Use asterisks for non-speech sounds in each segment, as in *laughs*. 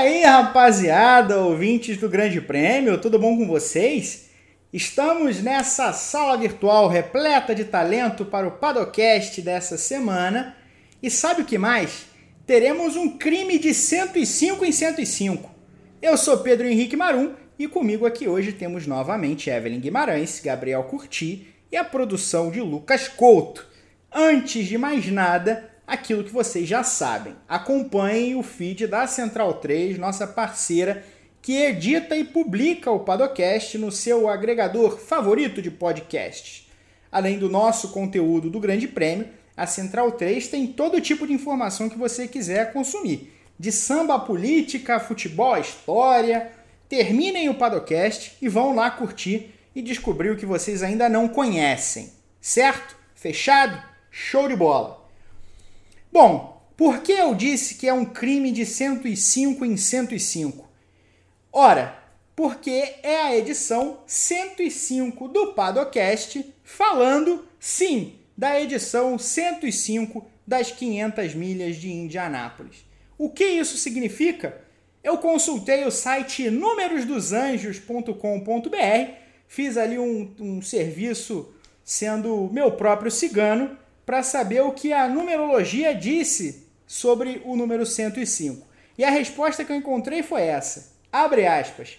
aí, rapaziada, ouvintes do Grande Prêmio, tudo bom com vocês? Estamos nessa sala virtual repleta de talento para o Padocast dessa semana. E sabe o que mais? Teremos um crime de 105 em 105. Eu sou Pedro Henrique Marum e comigo aqui hoje temos novamente Evelyn Guimarães, Gabriel Curti e a produção de Lucas Couto. Antes de mais nada, aquilo que vocês já sabem. Acompanhem o feed da Central 3, nossa parceira, que edita e publica o Padocast no seu agregador favorito de podcasts. Além do nosso conteúdo do Grande Prêmio, a Central 3 tem todo tipo de informação que você quiser consumir. De samba política, futebol, história. Terminem o Padocast e vão lá curtir e descobrir o que vocês ainda não conhecem. Certo? Fechado? Show de bola! Bom, por que eu disse que é um crime de 105 em 105? Ora, porque é a edição 105 do Padocast falando, sim, da edição 105 das 500 milhas de Indianápolis. O que isso significa? Eu consultei o site numerosdosanjos.com.br, fiz ali um, um serviço sendo meu próprio cigano para saber o que a numerologia disse sobre o número 105. E a resposta que eu encontrei foi essa. Abre aspas.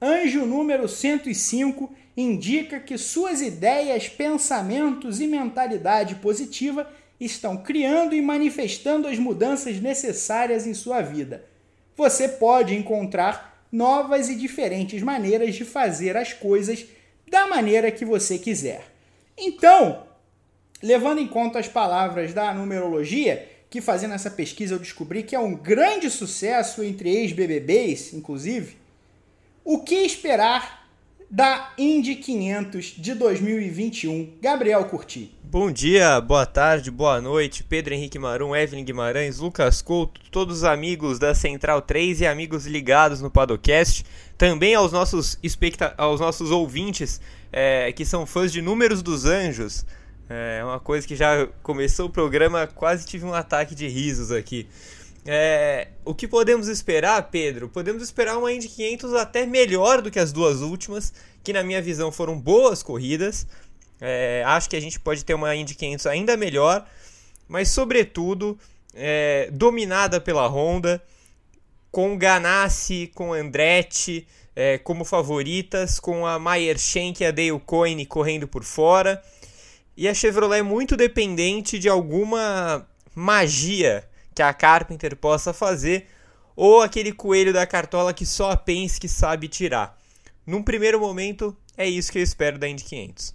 Anjo número 105 indica que suas ideias, pensamentos e mentalidade positiva estão criando e manifestando as mudanças necessárias em sua vida. Você pode encontrar novas e diferentes maneiras de fazer as coisas da maneira que você quiser. Então, levando em conta as palavras da numerologia, que fazendo essa pesquisa eu descobri que é um grande sucesso entre ex-BBBs, inclusive, o que esperar da Indy 500 de 2021? Gabriel Curti. Bom dia, boa tarde, boa noite, Pedro Henrique Marum, Evelyn Guimarães, Lucas Couto, todos os amigos da Central 3 e amigos ligados no Padocast, também aos nossos, aos nossos ouvintes é, que são fãs de Números dos Anjos, é uma coisa que já começou o programa, quase tive um ataque de risos aqui. É, o que podemos esperar, Pedro? Podemos esperar uma Indy 500 até melhor do que as duas últimas, que na minha visão foram boas corridas. É, acho que a gente pode ter uma Indy 500 ainda melhor, mas sobretudo é, dominada pela Honda, com Ganassi, com Andretti é, como favoritas, com a Mayer Shank e a Dale Coyne correndo por fora. E a Chevrolet é muito dependente de alguma magia que a Carpenter possa fazer, ou aquele coelho da cartola que só a Penske sabe tirar. Num primeiro momento, é isso que eu espero da Indy 500.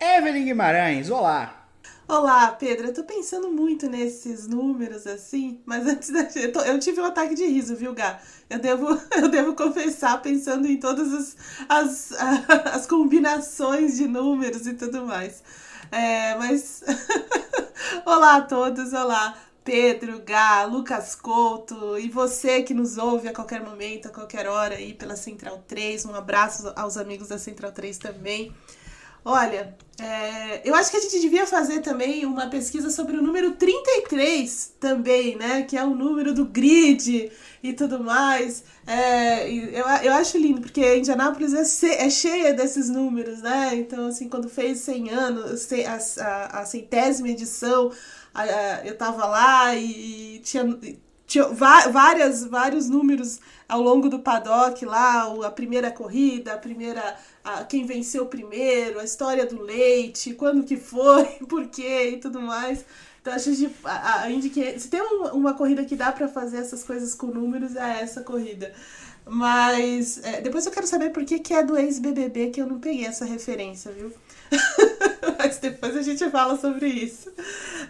Evelyn Guimarães, olá! Olá, Pedro. Eu tô pensando muito nesses números assim, mas antes da. Eu, tô... eu tive um ataque de riso, viu, Gá? Eu devo, *laughs* eu devo confessar, pensando em todas as, as, *laughs* as combinações de números e tudo mais. É, mas. *laughs* olá a todos, olá. Pedro, Gá, Lucas Couto e você que nos ouve a qualquer momento, a qualquer hora aí pela Central 3. Um abraço aos amigos da Central 3 também. Olha, é, eu acho que a gente devia fazer também uma pesquisa sobre o número 33 também, né? Que é o número do grid e tudo mais. É, eu, eu acho lindo, porque Indianápolis é, é cheia desses números, né? Então, assim, quando fez 100 anos, a, a, a centésima edição, a, a, eu tava lá e tinha tinha várias, vários números ao longo do paddock lá, a primeira corrida, a primeira, a, quem venceu primeiro, a história do leite, quando que foi, *laughs* por quê e tudo mais. Então acho que a, a se tem uma, uma corrida que dá para fazer essas coisas com números é essa corrida. Mas é, depois eu quero saber por que, que é do ex-BBB que eu não peguei essa referência, viu? *laughs* Mas depois a gente fala sobre isso.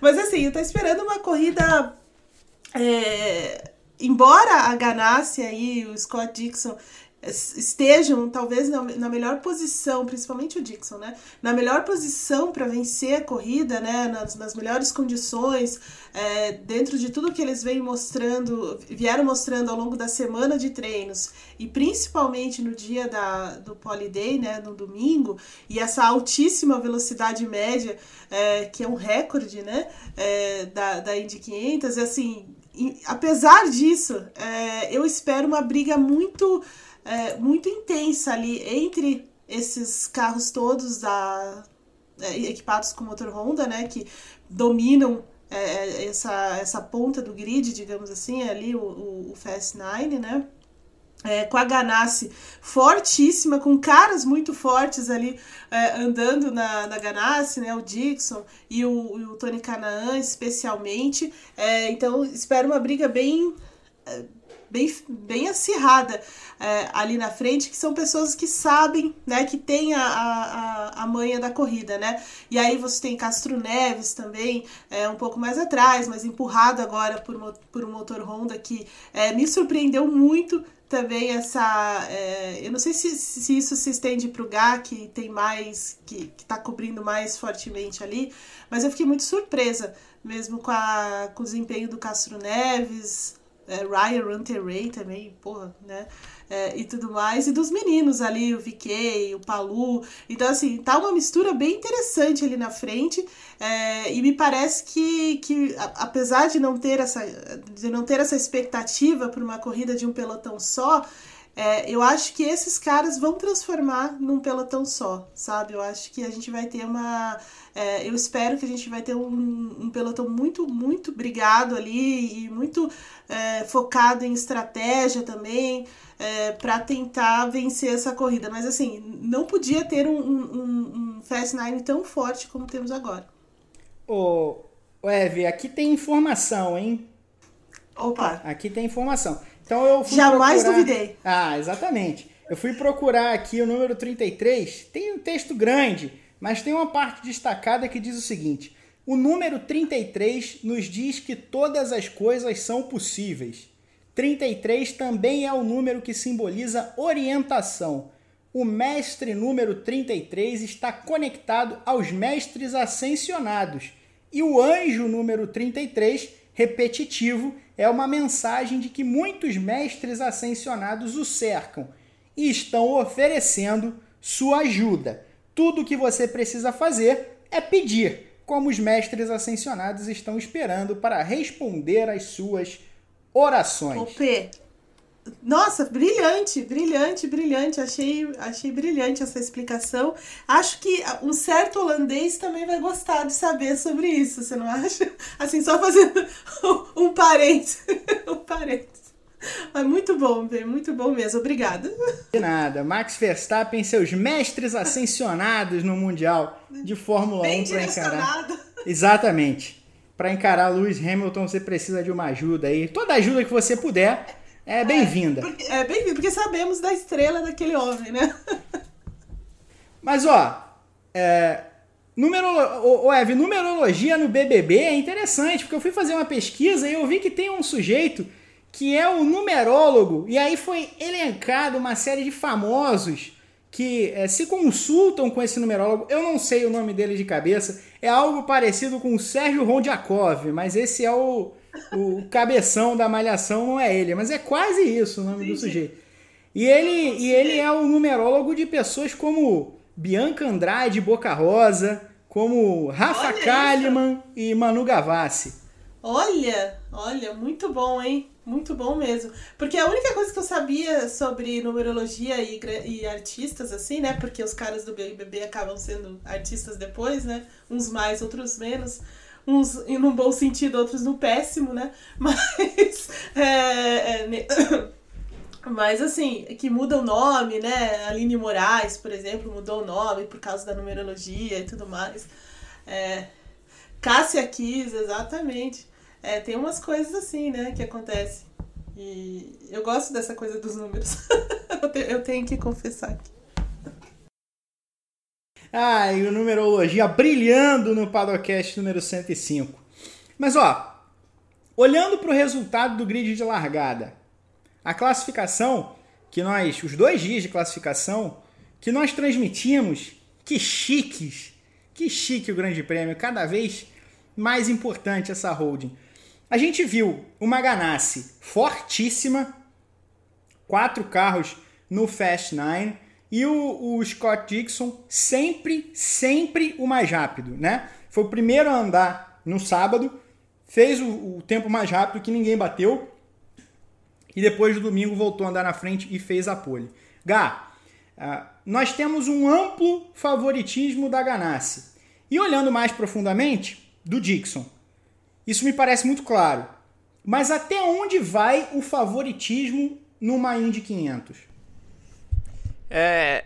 Mas assim, eu tô esperando uma corrida é, embora a Ganassi aí, o Scott Dixon, estejam talvez na, na, melhor posição, principalmente o Dixon, né? Na melhor posição para vencer a corrida, né? Nas, nas melhores condições, é, dentro de tudo que eles vêm mostrando, vieram mostrando ao longo da semana de treinos e principalmente no dia da, do Polyday, né? No domingo, e essa altíssima velocidade média, é, que é um recorde, né? É, da, da Indy 500, e assim. Apesar disso, é, eu espero uma briga muito é, muito intensa ali entre esses carros todos da, é, equipados com motor Honda, né, que dominam é, é essa, essa ponta do grid, digamos assim, ali o, o, o Fast Nine, né? É, com a Ganassi fortíssima, com caras muito fortes ali é, andando na, na Ganassi, né? O Dixon e o, o Tony Canaan, especialmente. É, então, espero uma briga bem é, bem, bem acirrada é, ali na frente, que são pessoas que sabem, né, que tem a, a, a manha da corrida, né? E aí você tem Castro Neves também, é, um pouco mais atrás, mas empurrado agora por, por um motor Honda que é, me surpreendeu muito também essa. É, eu não sei se, se isso se estende para o GA, que tem mais. que está cobrindo mais fortemente ali, mas eu fiquei muito surpresa mesmo com, a, com o desempenho do Castro Neves, é, Ryan Runterray também, porra, né? É, e tudo mais, e dos meninos ali, o VK, o Palu. Então, assim, tá uma mistura bem interessante ali na frente. É, e me parece que, que apesar de não ter essa, de não ter essa expectativa por uma corrida de um pelotão só, é, eu acho que esses caras vão transformar num pelotão só, sabe? Eu acho que a gente vai ter uma. É, eu espero que a gente vai ter um, um pelotão muito, muito brigado ali e muito é, focado em estratégia também é, para tentar vencer essa corrida. Mas assim, não podia ter um, um, um Fast Nine tão forte como temos agora. Ô, Eve, aqui tem informação, hein? Opa! Aqui tem informação. Então eu fui Jamais procurar... duvidei. Ah, exatamente. Eu fui procurar aqui o número 33. Tem um texto grande, mas tem uma parte destacada que diz o seguinte: o número 33 nos diz que todas as coisas são possíveis. 33 também é o número que simboliza orientação. O mestre número 33 está conectado aos mestres ascensionados. E o anjo número 33, repetitivo, é uma mensagem de que muitos mestres ascensionados o cercam e estão oferecendo sua ajuda. Tudo o que você precisa fazer é pedir, como os mestres ascensionados estão esperando para responder às suas orações. P, nossa, brilhante, brilhante, brilhante. Achei, achei brilhante essa explicação. Acho que um certo holandês também vai gostar de saber sobre isso, você não acha? Assim, só fazendo *laughs* um parênteses. *laughs* um parênteses. Mas muito bom, muito bom mesmo. Obrigada. De nada. Max Verstappen, seus mestres ascensionados no Mundial de Fórmula Bem 1 para encarar. Exatamente. Para encarar Lewis Hamilton, você precisa de uma ajuda aí. Toda ajuda que você puder é bem-vinda. É, é bem-vinda, porque sabemos da estrela daquele homem, né? *laughs* Mas, ó, é, numerolo... Eve, numerologia no BBB é interessante, porque eu fui fazer uma pesquisa e eu vi que tem um sujeito que é o numerólogo, e aí foi elencado uma série de famosos que é, se consultam com esse numerólogo. Eu não sei o nome dele de cabeça, é algo parecido com o Sérgio Rondiakov, mas esse é o o cabeção da malhação não é ele, mas é quase isso o nome Sim. do sujeito. E ele, e ele é o numerólogo de pessoas como Bianca Andrade, Boca Rosa, como Rafa olha Kalimann isso. e Manu Gavassi. Olha, olha, muito bom, hein? Muito bom mesmo. Porque a única coisa que eu sabia sobre numerologia e, e artistas, assim, né? Porque os caras do BBB acabam sendo artistas depois, né? Uns mais, outros menos uns no bom sentido, outros no péssimo, né? *laughs* Mas. É, é, *coughs* mas assim, que muda o nome, né? Aline Moraes, por exemplo, mudou o nome por causa da numerologia e tudo mais. É, Cássia Kiss, exatamente. É, tem umas coisas assim, né, que acontecem. E eu gosto dessa coisa dos números. *laughs* eu tenho que confessar aqui. E o numerologia brilhando no Padocast número 105. Mas ó, olhando para o resultado do grid de largada, a classificação que nós, os dois dias de classificação, que nós transmitimos, que chiques, que chique o Grande Prêmio, cada vez mais importante essa holding. A gente viu uma Ganassi fortíssima, quatro carros no Fast Nine e o, o, Scott Dixon sempre, sempre o mais rápido, né? Foi o primeiro a andar no sábado, fez o, o tempo mais rápido que ninguém bateu e depois do domingo voltou a andar na frente e fez a pole. Gá, uh, nós temos um amplo favoritismo da Ganassi. E olhando mais profundamente, do Dixon. Isso me parece muito claro. Mas até onde vai o favoritismo numa Indy 500? É,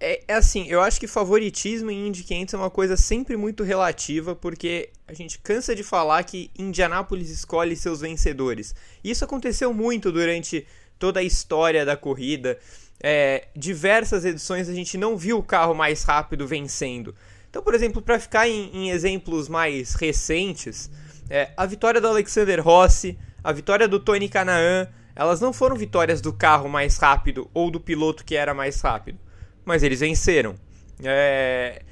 é, é, assim, eu acho que favoritismo em Indy 500 é uma coisa sempre muito relativa, porque a gente cansa de falar que Indianápolis escolhe seus vencedores. Isso aconteceu muito durante toda a história da corrida. É, diversas edições a gente não viu o carro mais rápido vencendo. Então, por exemplo, para ficar em, em, exemplos mais recentes, é, a vitória do Alexander Rossi, a vitória do Tony Canaan, elas não foram vitórias do carro mais rápido ou do piloto que era mais rápido, mas eles venceram. É,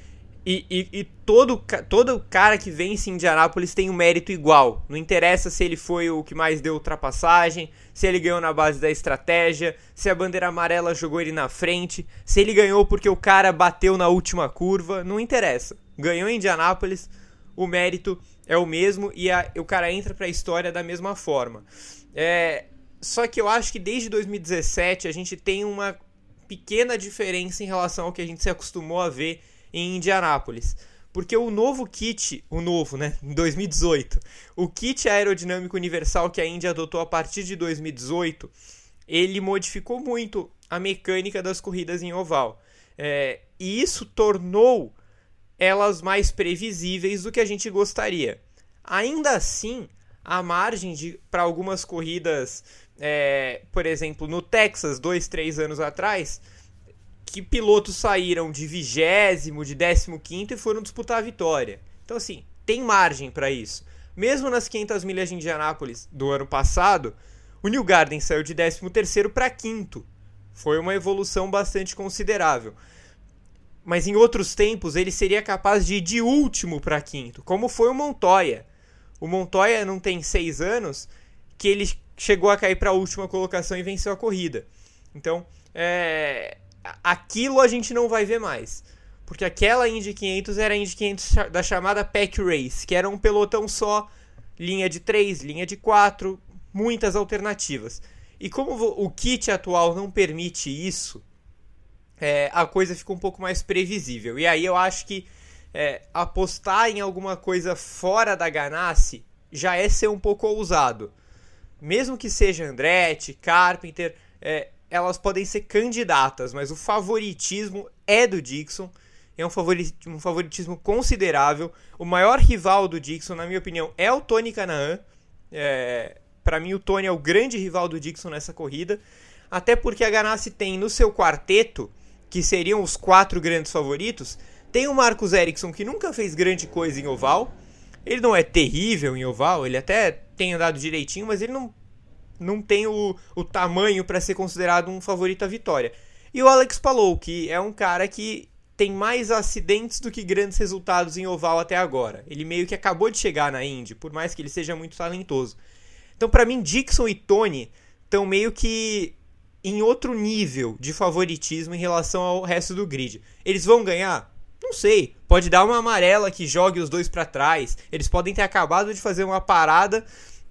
e, e, e, todo, todo cara que vence em Indianápolis tem um mérito igual. Não interessa se ele foi o que mais deu ultrapassagem, se ele ganhou na base da estratégia, se a bandeira amarela jogou ele na frente, se ele ganhou porque o cara bateu na última curva. Não interessa. Ganhou em Indianápolis, o mérito é o mesmo e a, o cara entra para a história da mesma forma. É, só que eu acho que desde 2017 a gente tem uma pequena diferença em relação ao que a gente se acostumou a ver em Indianápolis. Porque o novo kit, o novo, né, em 2018, o kit aerodinâmico universal que a Indy adotou a partir de 2018, ele modificou muito a mecânica das corridas em oval. É, e isso tornou elas mais previsíveis do que a gente gostaria. Ainda assim, a margem para algumas corridas, é, por exemplo, no Texas, dois, três anos atrás, que pilotos saíram de vigésimo, de décimo quinto e foram disputar a vitória. Então, assim, tem margem para isso. Mesmo nas 500 milhas de Indianápolis do ano passado, o New Garden saiu de 13 terceiro para quinto. Foi uma evolução bastante considerável. Mas em outros tempos ele seria capaz de ir de último para quinto, como foi o Montoya. O Montoya não tem seis anos que ele chegou a cair para a última colocação e venceu a corrida. Então, é, aquilo a gente não vai ver mais. Porque aquela Indy 500 era a Indy 500 da chamada Pack Race, que era um pelotão só, linha de 3, linha de 4, muitas alternativas. E como o kit atual não permite isso, é, a coisa fica um pouco mais previsível. E aí eu acho que é, apostar em alguma coisa fora da Ganassi já é ser um pouco ousado. Mesmo que seja Andretti, Carpenter, é, elas podem ser candidatas, mas o favoritismo é do Dixon. É um, favoritismo, um favoritismo considerável. O maior rival do Dixon, na minha opinião, é o Tony Canaan. É, Para mim, o Tony é o grande rival do Dixon nessa corrida. Até porque a Ganassi tem no seu quarteto, que seriam os quatro grandes favoritos, tem o Marcos Ericsson, que nunca fez grande coisa em oval. Ele não é terrível em oval, ele até tem andado direitinho, mas ele não não tem o, o tamanho para ser considerado um favorito à vitória. E o Alex Palou, que é um cara que tem mais acidentes do que grandes resultados em oval até agora. Ele meio que acabou de chegar na Indy, por mais que ele seja muito talentoso. Então, para mim, Dixon e Tony estão meio que em outro nível de favoritismo em relação ao resto do grid. Eles vão ganhar? Não sei. Pode dar uma amarela que jogue os dois para trás. Eles podem ter acabado de fazer uma parada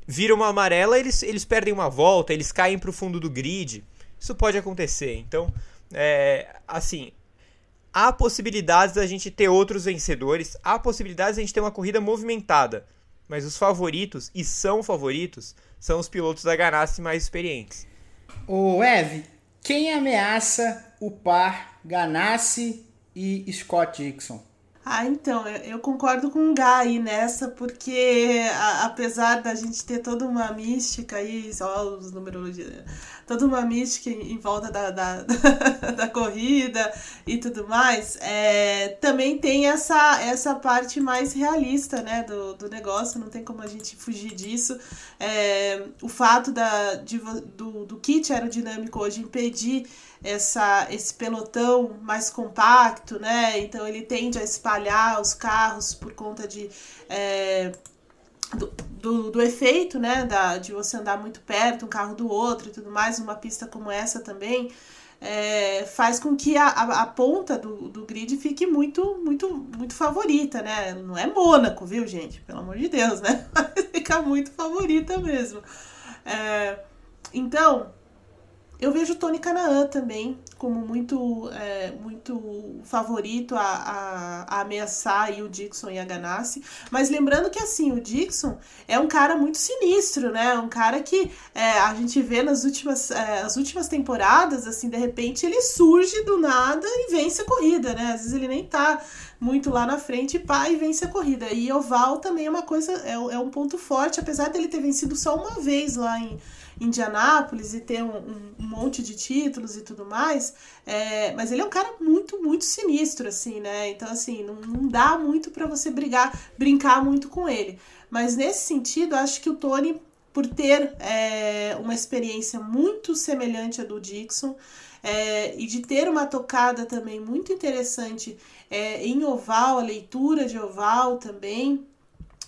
vira uma amarela, eles, eles perdem uma volta, eles caem para o fundo do grid. Isso pode acontecer. Então, é, assim, há possibilidades da gente ter outros vencedores, há possibilidades da gente ter uma corrida movimentada. Mas os favoritos, e são favoritos, são os pilotos da Ganassi mais experientes. O Ev, quem ameaça o par Ganassi e Scott Dixon? Ah, então, eu, concordo com o Guy nessa, porque a, apesar da gente ter toda uma mística aí, só os numerologias, toda uma mística em, em volta da, da, *laughs* da, corrida e tudo mais, é, também tem essa, essa parte mais realista né, do, do negócio, não tem como a gente fugir disso. É, o fato da, de, do, do kit aerodinâmico hoje impedir essa, esse pelotão mais compacto, né? Então ele tende a espalhar os carros por conta de. É, do, do, do, efeito, né, da, de você andar muito perto um carro do outro e tudo mais, uma pista como essa também, é, faz com que a, a, a, ponta do, do grid fique muito, muito, muito favorita, né? Não é Mônaco, viu, gente? Pelo amor de Deus, né? *laughs* Fica muito favorita mesmo. É, então, eu vejo Tony Canaan também como muito, é, muito favorito a, a, a, ameaçar o Dixon e a Ganassi. Mas lembrando que assim, o Dixon é um cara muito sinistro, né? Um cara que é, a gente vê nas últimas, é, as últimas temporadas, assim, de repente ele surge do nada e vence a corrida, né? Às vezes ele nem tá muito lá na frente, pá, e vence a corrida. E oval também é uma coisa, é, é um ponto forte, apesar dele ter vencido só uma vez lá em Indianápolis e ter um, um, monte de títulos e tudo mais, é, mas ele é um cara muito, muito sinistro, assim, né? Então, assim, não, não dá muito para você brigar, brincar muito com ele. Mas nesse sentido, acho que o Tony, por ter é, uma experiência muito semelhante à do Dixon, é, e de ter uma tocada também muito interessante é, em oval, a leitura de oval também,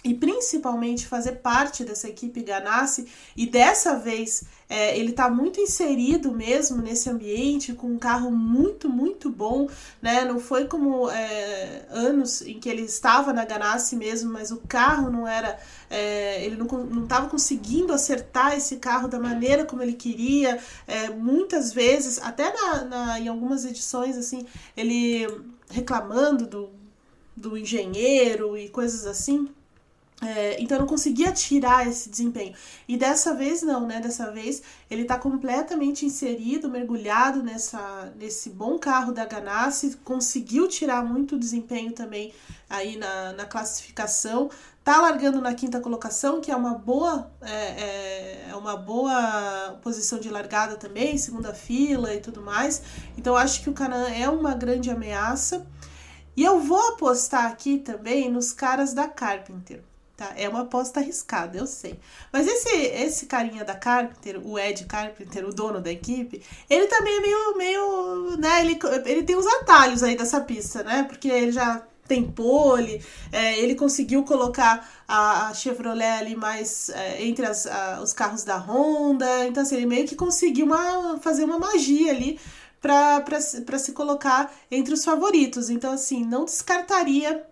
e principalmente fazer parte dessa equipe Ganassi. E dessa vez é, ele está muito inserido mesmo nesse ambiente com um carro muito muito bom né? Não foi como é, anos em que ele estava na Ganassi mesmo mas o carro não era é, ele não estava conseguindo acertar esse carro da maneira como ele queria. É, muitas vezes até na, na, em algumas edições assim ele reclamando do, do engenheiro e coisas assim é, então eu não conseguia tirar esse desempenho. E dessa vez não, né? Dessa vez ele está completamente inserido, mergulhado nessa, nesse bom carro da Ganassi, conseguiu tirar muito desempenho também aí na, na classificação. Tá largando na quinta colocação, que é uma boa é, é, é uma boa posição de largada também, segunda fila e tudo mais. Então acho que o Canaan é uma grande ameaça. E eu vou apostar aqui também nos caras da Carpenter. Tá? É uma aposta arriscada, eu sei. Mas esse esse carinha da Carpenter, o Ed Carpenter, o dono da equipe, ele também é meio, meio né, ele, ele tem os atalhos aí dessa pista, né? Porque ele já tem pole, é, ele conseguiu colocar a, a Chevrolet ali mais é, entre as, a, os carros da Honda, então assim, ele meio que conseguiu uma, fazer uma magia ali para se colocar entre os favoritos. Então, assim, não descartaria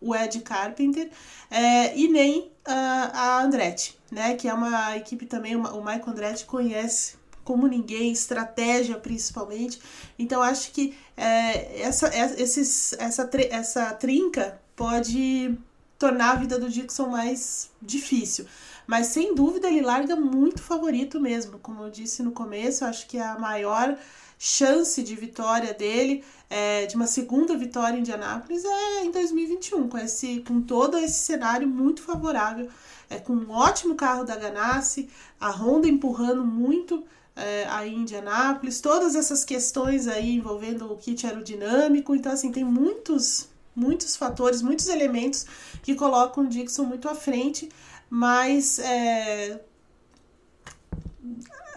o Ed Carpenter, é, e nem a, a Andretti, né? Que é uma equipe também, uma, o Michael Andretti conhece como ninguém, estratégia principalmente. Então acho que é, essa, é, esses, essa, essa trinca pode tornar a vida do Dixon mais difícil. Mas sem dúvida ele larga muito favorito mesmo. Como eu disse no começo, acho que é a maior chance de vitória dele, é, de uma segunda vitória em Indianápolis, é em 2021, com, esse, com todo esse cenário muito favorável, é, com um ótimo carro da Ganassi, a Honda empurrando muito é, aí Indianápolis, todas essas questões aí envolvendo o kit aerodinâmico, então assim, tem muitos muitos fatores, muitos elementos que colocam o Dixon muito à frente, mas é,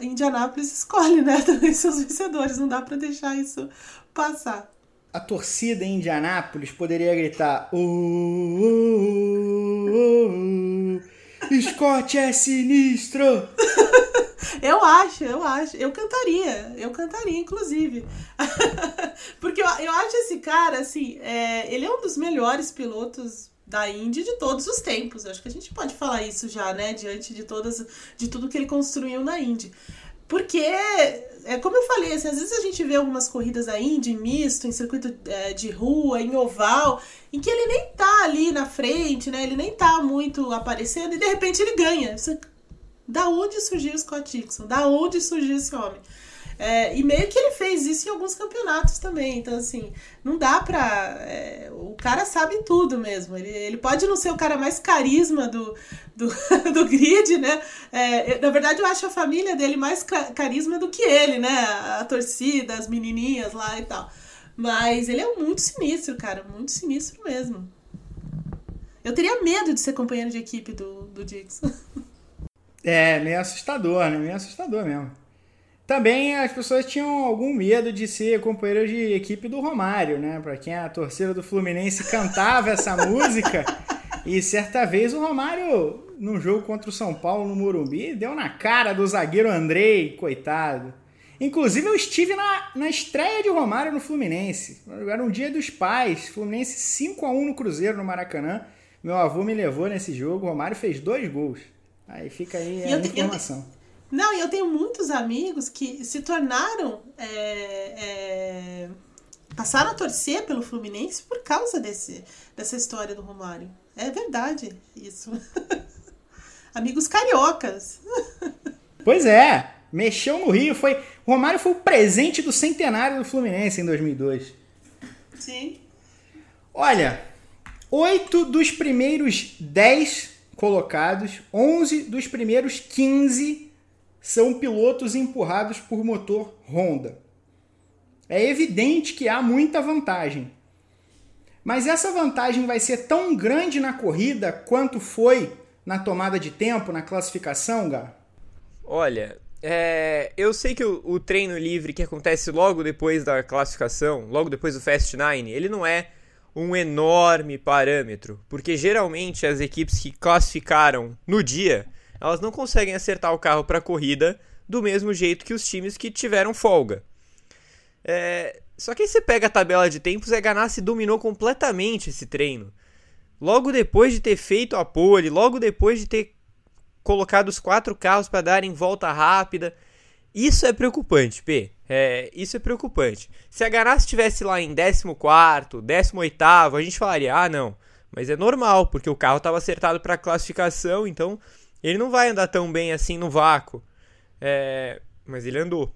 Indianápolis escolhe, né, *laughs* também seus vencedores, não dá para deixar isso passar. A torcida em Indianápolis poderia gritar: uh, uh, uh, uh, Scott é sinistro! *laughs* eu acho, eu acho. Eu cantaria, eu cantaria, inclusive. *laughs* Porque eu, eu acho esse cara, assim, é, ele é um dos melhores pilotos da Indy de todos os tempos. acho que a gente pode falar isso já, né? Diante de todas, de tudo que ele construiu na Indy. Porque, é como eu falei, assim, às vezes a gente vê algumas corridas da Indy misto, em circuito é, de rua, em oval, em que ele nem tá ali na frente, né? Ele nem tá muito aparecendo e de repente ele ganha. Você, da onde surgiu o Scott Dixon? Da onde surgiu esse homem? É, e meio que ele fez isso em alguns campeonatos também. Então, assim, não dá pra. É, o cara sabe tudo mesmo. Ele, ele pode não ser o cara mais carisma do, do, *laughs* do grid, né? É, na verdade, eu acho a família dele mais carisma do que ele, né? A torcida, as menininhas lá e tal. Mas ele é muito sinistro, cara. Muito sinistro mesmo. Eu teria medo de ser companheiro de equipe do, do Dixon. *laughs* É, meio assustador, né? Meio assustador mesmo. Também as pessoas tinham algum medo de ser companheiro de equipe do Romário, né? Para quem é a torcida do Fluminense cantava essa *laughs* música. E certa vez o Romário, num jogo contra o São Paulo no Morumbi, deu na cara do zagueiro Andrei, coitado. Inclusive eu estive na, na estreia de Romário no Fluminense. Era um dia dos pais. Fluminense 5 a 1 no Cruzeiro no Maracanã. Meu avô me levou nesse jogo. Romário fez dois gols. Aí fica aí a informação. Não, e eu tenho muitos amigos que se tornaram. É, é, passaram a torcer pelo Fluminense por causa desse, dessa história do Romário. É verdade isso. *laughs* amigos cariocas. *laughs* pois é, mexeu no Rio. Foi, o Romário foi o presente do centenário do Fluminense em 2002. Sim. Olha, oito dos primeiros dez colocados, onze dos primeiros quinze são pilotos empurrados por motor Honda. É evidente que há muita vantagem. Mas essa vantagem vai ser tão grande na corrida quanto foi na tomada de tempo, na classificação, Gá? Olha, é, eu sei que o, o, treino livre que acontece logo depois da classificação, logo depois do Fast Nine, ele não é um enorme parâmetro, porque geralmente as equipes que classificaram no dia elas não conseguem acertar o carro para a corrida do mesmo jeito que os times que tiveram folga. É... Só que aí você pega a tabela de tempos, a Ganassi dominou completamente esse treino. Logo depois de ter feito a pole, logo depois de ter colocado os quatro carros para darem volta rápida. Isso é preocupante, P. É, isso é preocupante. Se a Ganassi estivesse lá em 14, 18, a gente falaria: ah, não. Mas é normal, porque o carro estava acertado para classificação, então ele não vai andar tão bem assim no vácuo. É, mas ele andou.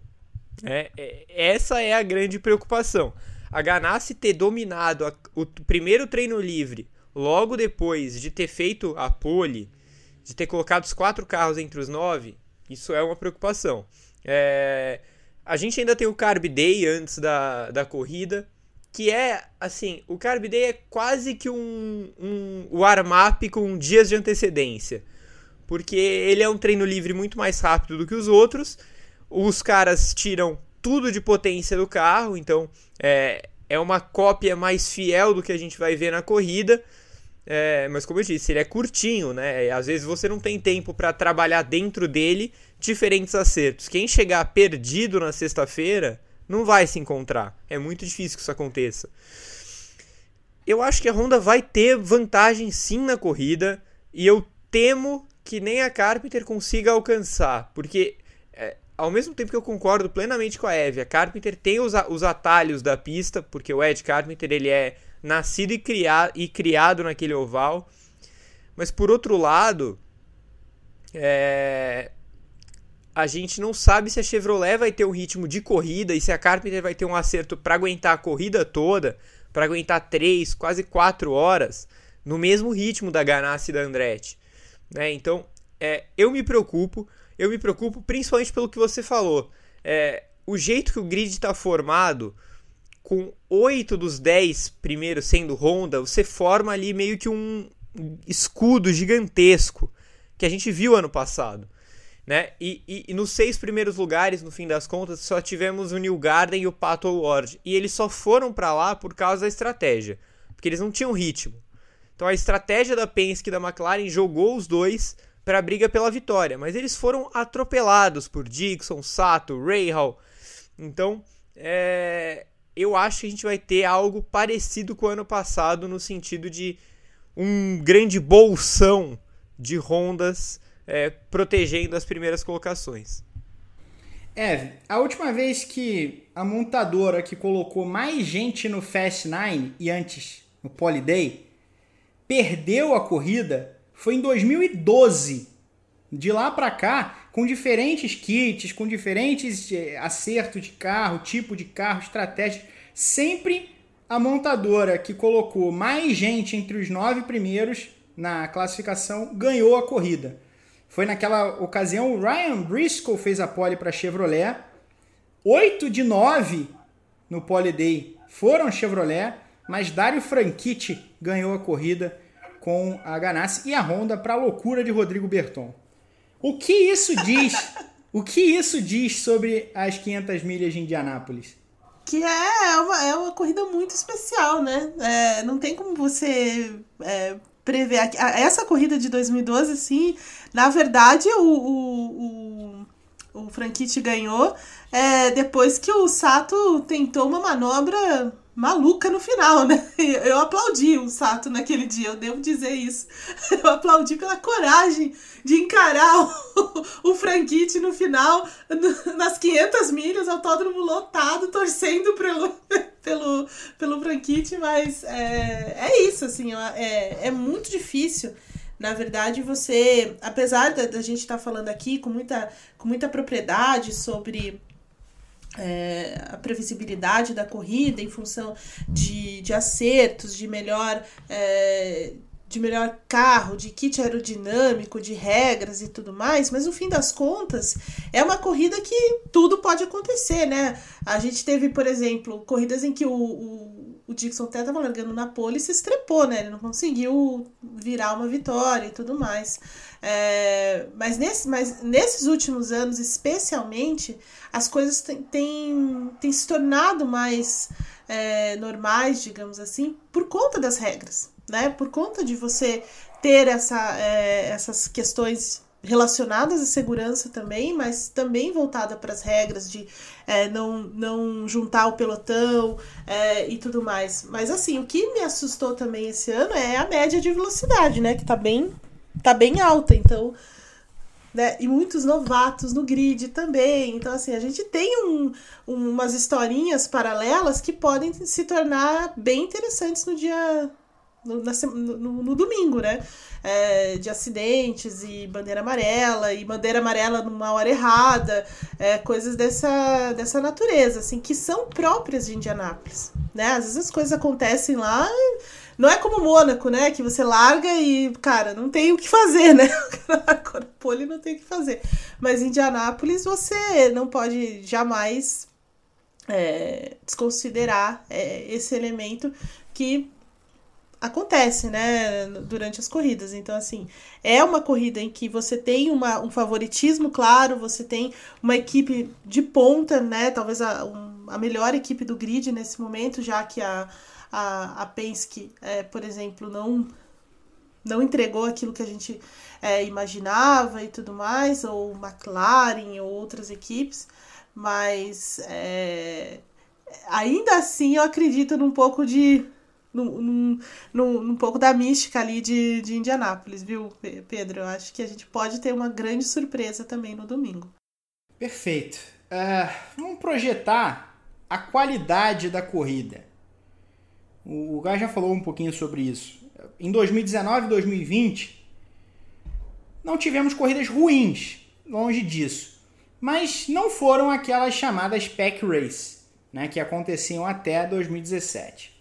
É, é, essa é a grande preocupação. A Ganassi ter dominado a, o primeiro treino livre logo depois de ter feito a pole, de ter colocado os quatro carros entre os nove, isso é uma preocupação. É, a gente ainda tem o Carb Day antes da, da corrida, que é assim: o Carb Day é quase que um, um warm-up com dias de antecedência porque ele é um treino livre muito mais rápido do que os outros. Os caras tiram tudo de potência do carro, então é, é uma cópia mais fiel do que a gente vai ver na corrida. É, mas como eu disse, ele é curtinho, né? Às vezes você não tem tempo para trabalhar dentro dele diferentes acertos. Quem chegar perdido na sexta-feira não vai se encontrar. É muito difícil que isso aconteça. Eu acho que a Honda vai ter vantagem sim na corrida e eu temo que nem a Carpenter consiga alcançar, porque é, ao mesmo tempo que eu concordo plenamente com a Eve, a Carpenter tem os, os atalhos da pista, porque o Ed Carpenter ele é nascido e, criado e criado naquele oval, mas por outro lado, é, a gente não sabe se a Chevrolet vai ter um ritmo de corrida e se a Carpenter vai ter um acerto para aguentar a corrida toda, para aguentar 3, quase 4 horas, no mesmo ritmo da Ganassi e da Andretti. Né? Então, é, eu me preocupo, eu me preocupo principalmente pelo que você falou. É, o jeito que o grid está formado, com oito dos dez primeiros sendo Honda, você forma ali meio que um escudo gigantesco que a gente viu ano passado. Né? E, e, e, nos seis primeiros lugares, no fim das contas, só tivemos o New Garden e o Pato Ward. E eles só foram para lá por causa da estratégia, porque eles não tinham ritmo. Então a estratégia da Penske e da McLaren jogou os dois para a briga pela vitória, mas eles foram atropelados por Dixon, Sato, Rahal. Então, é, eu acho que a gente vai ter algo parecido com o ano passado no sentido de um grande bolsão de Hondas é, protegendo as primeiras colocações. É, a última vez que a montadora que colocou mais gente no Fast Nine e antes no Poly Day perdeu a corrida foi em 2012. De lá para cá, com diferentes kits, com diferentes eh, acertos de carro, tipo de carro, estratégia. Sempre a montadora que colocou mais gente entre os nove primeiros na classificação ganhou a corrida. Foi naquela ocasião o Ryan Briscoe fez a pole para Chevrolet. Oito de nove no pole day foram Chevrolet, mas Dario Franchitti ganhou a corrida com a Ganassi e a Honda para a loucura de Rodrigo Berton. O que isso diz? o que isso diz sobre as 500 milhas de Indianápolis? Que é uma, é uma corrida muito especial, né? É, não tem como você é, prever. Essa corrida de 2012, assim, na verdade, o, o, o, o Franchitti ganhou é, depois que o Sato tentou uma manobra maluca no final, né? *laughs* Eu aplaudi o Sato naquele dia, eu devo dizer isso. *laughs* Eu aplaudi pela coragem de encarar *laughs* o, o Franchitti no final, nas 500 milhas, autódromo lotado, torcendo pelo, pelo, pelo Franchitti, mas é, é isso, assim, é, é muito difícil na verdade, você, apesar da, da gente estar tá falando aqui com muita, com muita propriedade sobre é, a previsibilidade da corrida em função de, de acertos, de melhor. É, de melhor carro, de kit aerodinâmico, de regras e tudo mais, mas no fim das contas é uma corrida que tudo pode acontecer, né? A gente teve, por exemplo, corridas em que o, o, o Dixon até estava largando na pole e se estrepou, né? Ele não conseguiu virar uma vitória e tudo mais. É, mas, nesse, mas nesses últimos anos, especialmente, as coisas têm, se tornado mais é, normais, digamos assim, por conta das regras, né? Por conta de você ter essa, é, essas questões relacionadas à segurança também, mas também voltada para as regras de é, não, não juntar o pelotão é, e tudo mais. Mas assim, o que me assustou também esse ano é a média de velocidade, né? Que tá bem tá bem alta, então. Né? E muitos novatos no grid também. Então, assim, a gente tem um, um, umas historinhas paralelas que podem se tornar bem interessantes no dia. No, no, no domingo, né? É, de acidentes e bandeira amarela, e bandeira amarela numa hora errada, é, coisas dessa, dessa natureza, assim, que são próprias de Indianápolis, né? Às vezes as coisas acontecem lá não é como Mônaco, né? Que você larga e, cara, não tem o que fazer, né? *laughs* Pole não tem o que fazer. Mas em Indianápolis você não pode jamais é, desconsiderar é, esse elemento que acontece, né, durante as corridas. Então, assim, é uma corrida em que você tem uma, um favoritismo claro, você tem uma equipe de ponta, né, talvez a, um, a melhor equipe do grid nesse momento, já que a, a, a Penske, é, por exemplo, não, não entregou aquilo que a gente é, imaginava e tudo mais, ou McLaren ou outras equipes, mas é, ainda assim eu acredito num pouco de. Num, num, num, pouco da mística ali de, de Indianápolis, viu, Pedro? Eu acho que a gente pode ter uma grande surpresa também no domingo. Perfeito. Uh, vamos projetar a qualidade da corrida. O Gai já falou um pouquinho sobre isso. Em 2019 e 2020, não tivemos corridas ruins, longe disso. Mas não foram aquelas chamadas pack race, né, que aconteciam até 2017.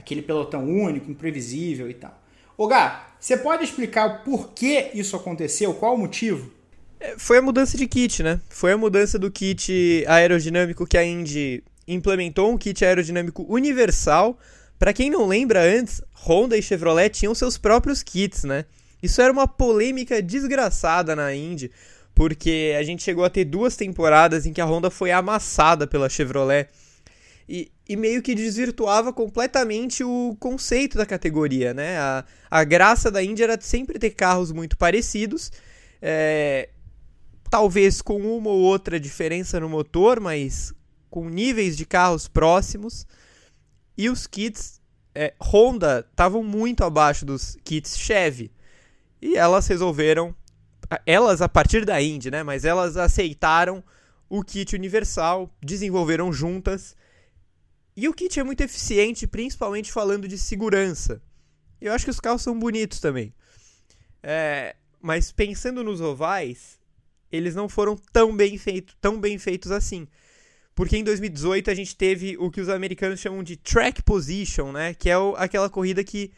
Aquele pelotão único, imprevisível e tal. Ô Gá, você pode explicar o porquê isso aconteceu? Qual o motivo? É, foi a mudança de kit, né? Foi a mudança do kit aerodinâmico que a Indy implementou um kit aerodinâmico universal para quem não lembra antes, Honda e Chevrolet tinham seus próprios kits, né? Isso era uma polêmica desgraçada na Indy, porque a gente chegou a ter duas temporadas em que a Honda foi amassada pela Chevrolet e, e meio que desvirtuava completamente o conceito da categoria, né? A, a graça da Indy era sempre ter carros muito parecidos, é, talvez com uma ou outra diferença no motor, mas com níveis de carros próximos. E os kits é, Honda estavam muito abaixo dos kits Chevy. E elas resolveram, elas a partir da Indy, né? Mas elas aceitaram o kit universal, desenvolveram juntas. E o kit é muito eficiente, principalmente falando de segurança. Eu acho que os carros são bonitos também. É, mas pensando nos ovais, eles não foram tão bem, feito, tão bem feitos assim. Porque em 2018 a gente teve o que os americanos chamam de track position, né? Que é o, aquela corrida que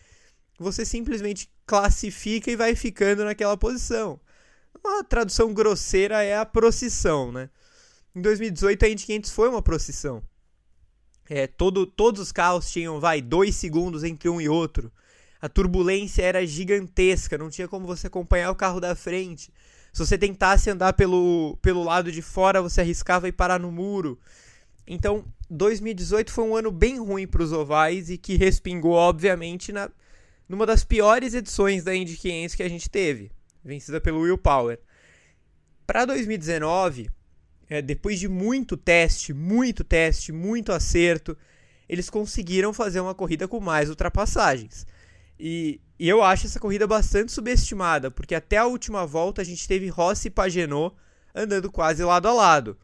você simplesmente classifica e vai ficando naquela posição. Uma tradução grosseira é a procissão, né? Em 2018 a Indy 500 foi uma procissão. É, todo, todos os carros tinham, vai, dois segundos entre um e outro. A turbulência era gigantesca, não tinha como você acompanhar o carro da frente. Se você tentasse andar pelo, pelo lado de fora, você arriscava ir parar no muro. Então, 2018 foi um ano bem ruim para os ovais e que respingou, obviamente, na, numa das piores edições da Indy 500 que a gente teve, vencida pelo Will Power. Para 2019, é, depois de muito teste, muito teste, muito acerto, eles conseguiram fazer uma corrida com mais ultrapassagens. E, e eu acho essa corrida bastante subestimada, porque até a última volta a gente teve Rossi e Pagenot andando quase lado a lado.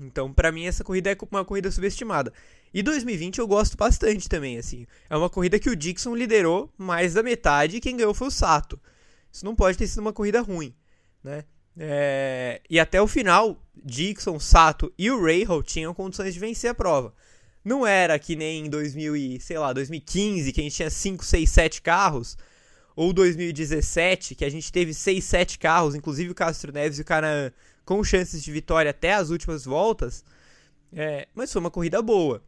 Então, para mim, essa corrida é uma corrida subestimada. E 2020 eu gosto bastante também, assim. É uma corrida que o Dixon liderou mais da metade e quem ganhou foi o Sato. Isso não pode ter sido uma corrida ruim, né? É... E até o final, Dixon, Sato e o Rahal tinham condições de vencer a prova. Não era que nem em 2000 e, sei lá, 2015, que a gente tinha 5, 6, 7 carros, ou 2017, que a gente teve 6, 7 carros, inclusive o Castro Neves e o Canaan com chances de vitória até as últimas voltas. É, mas foi uma corrida boa.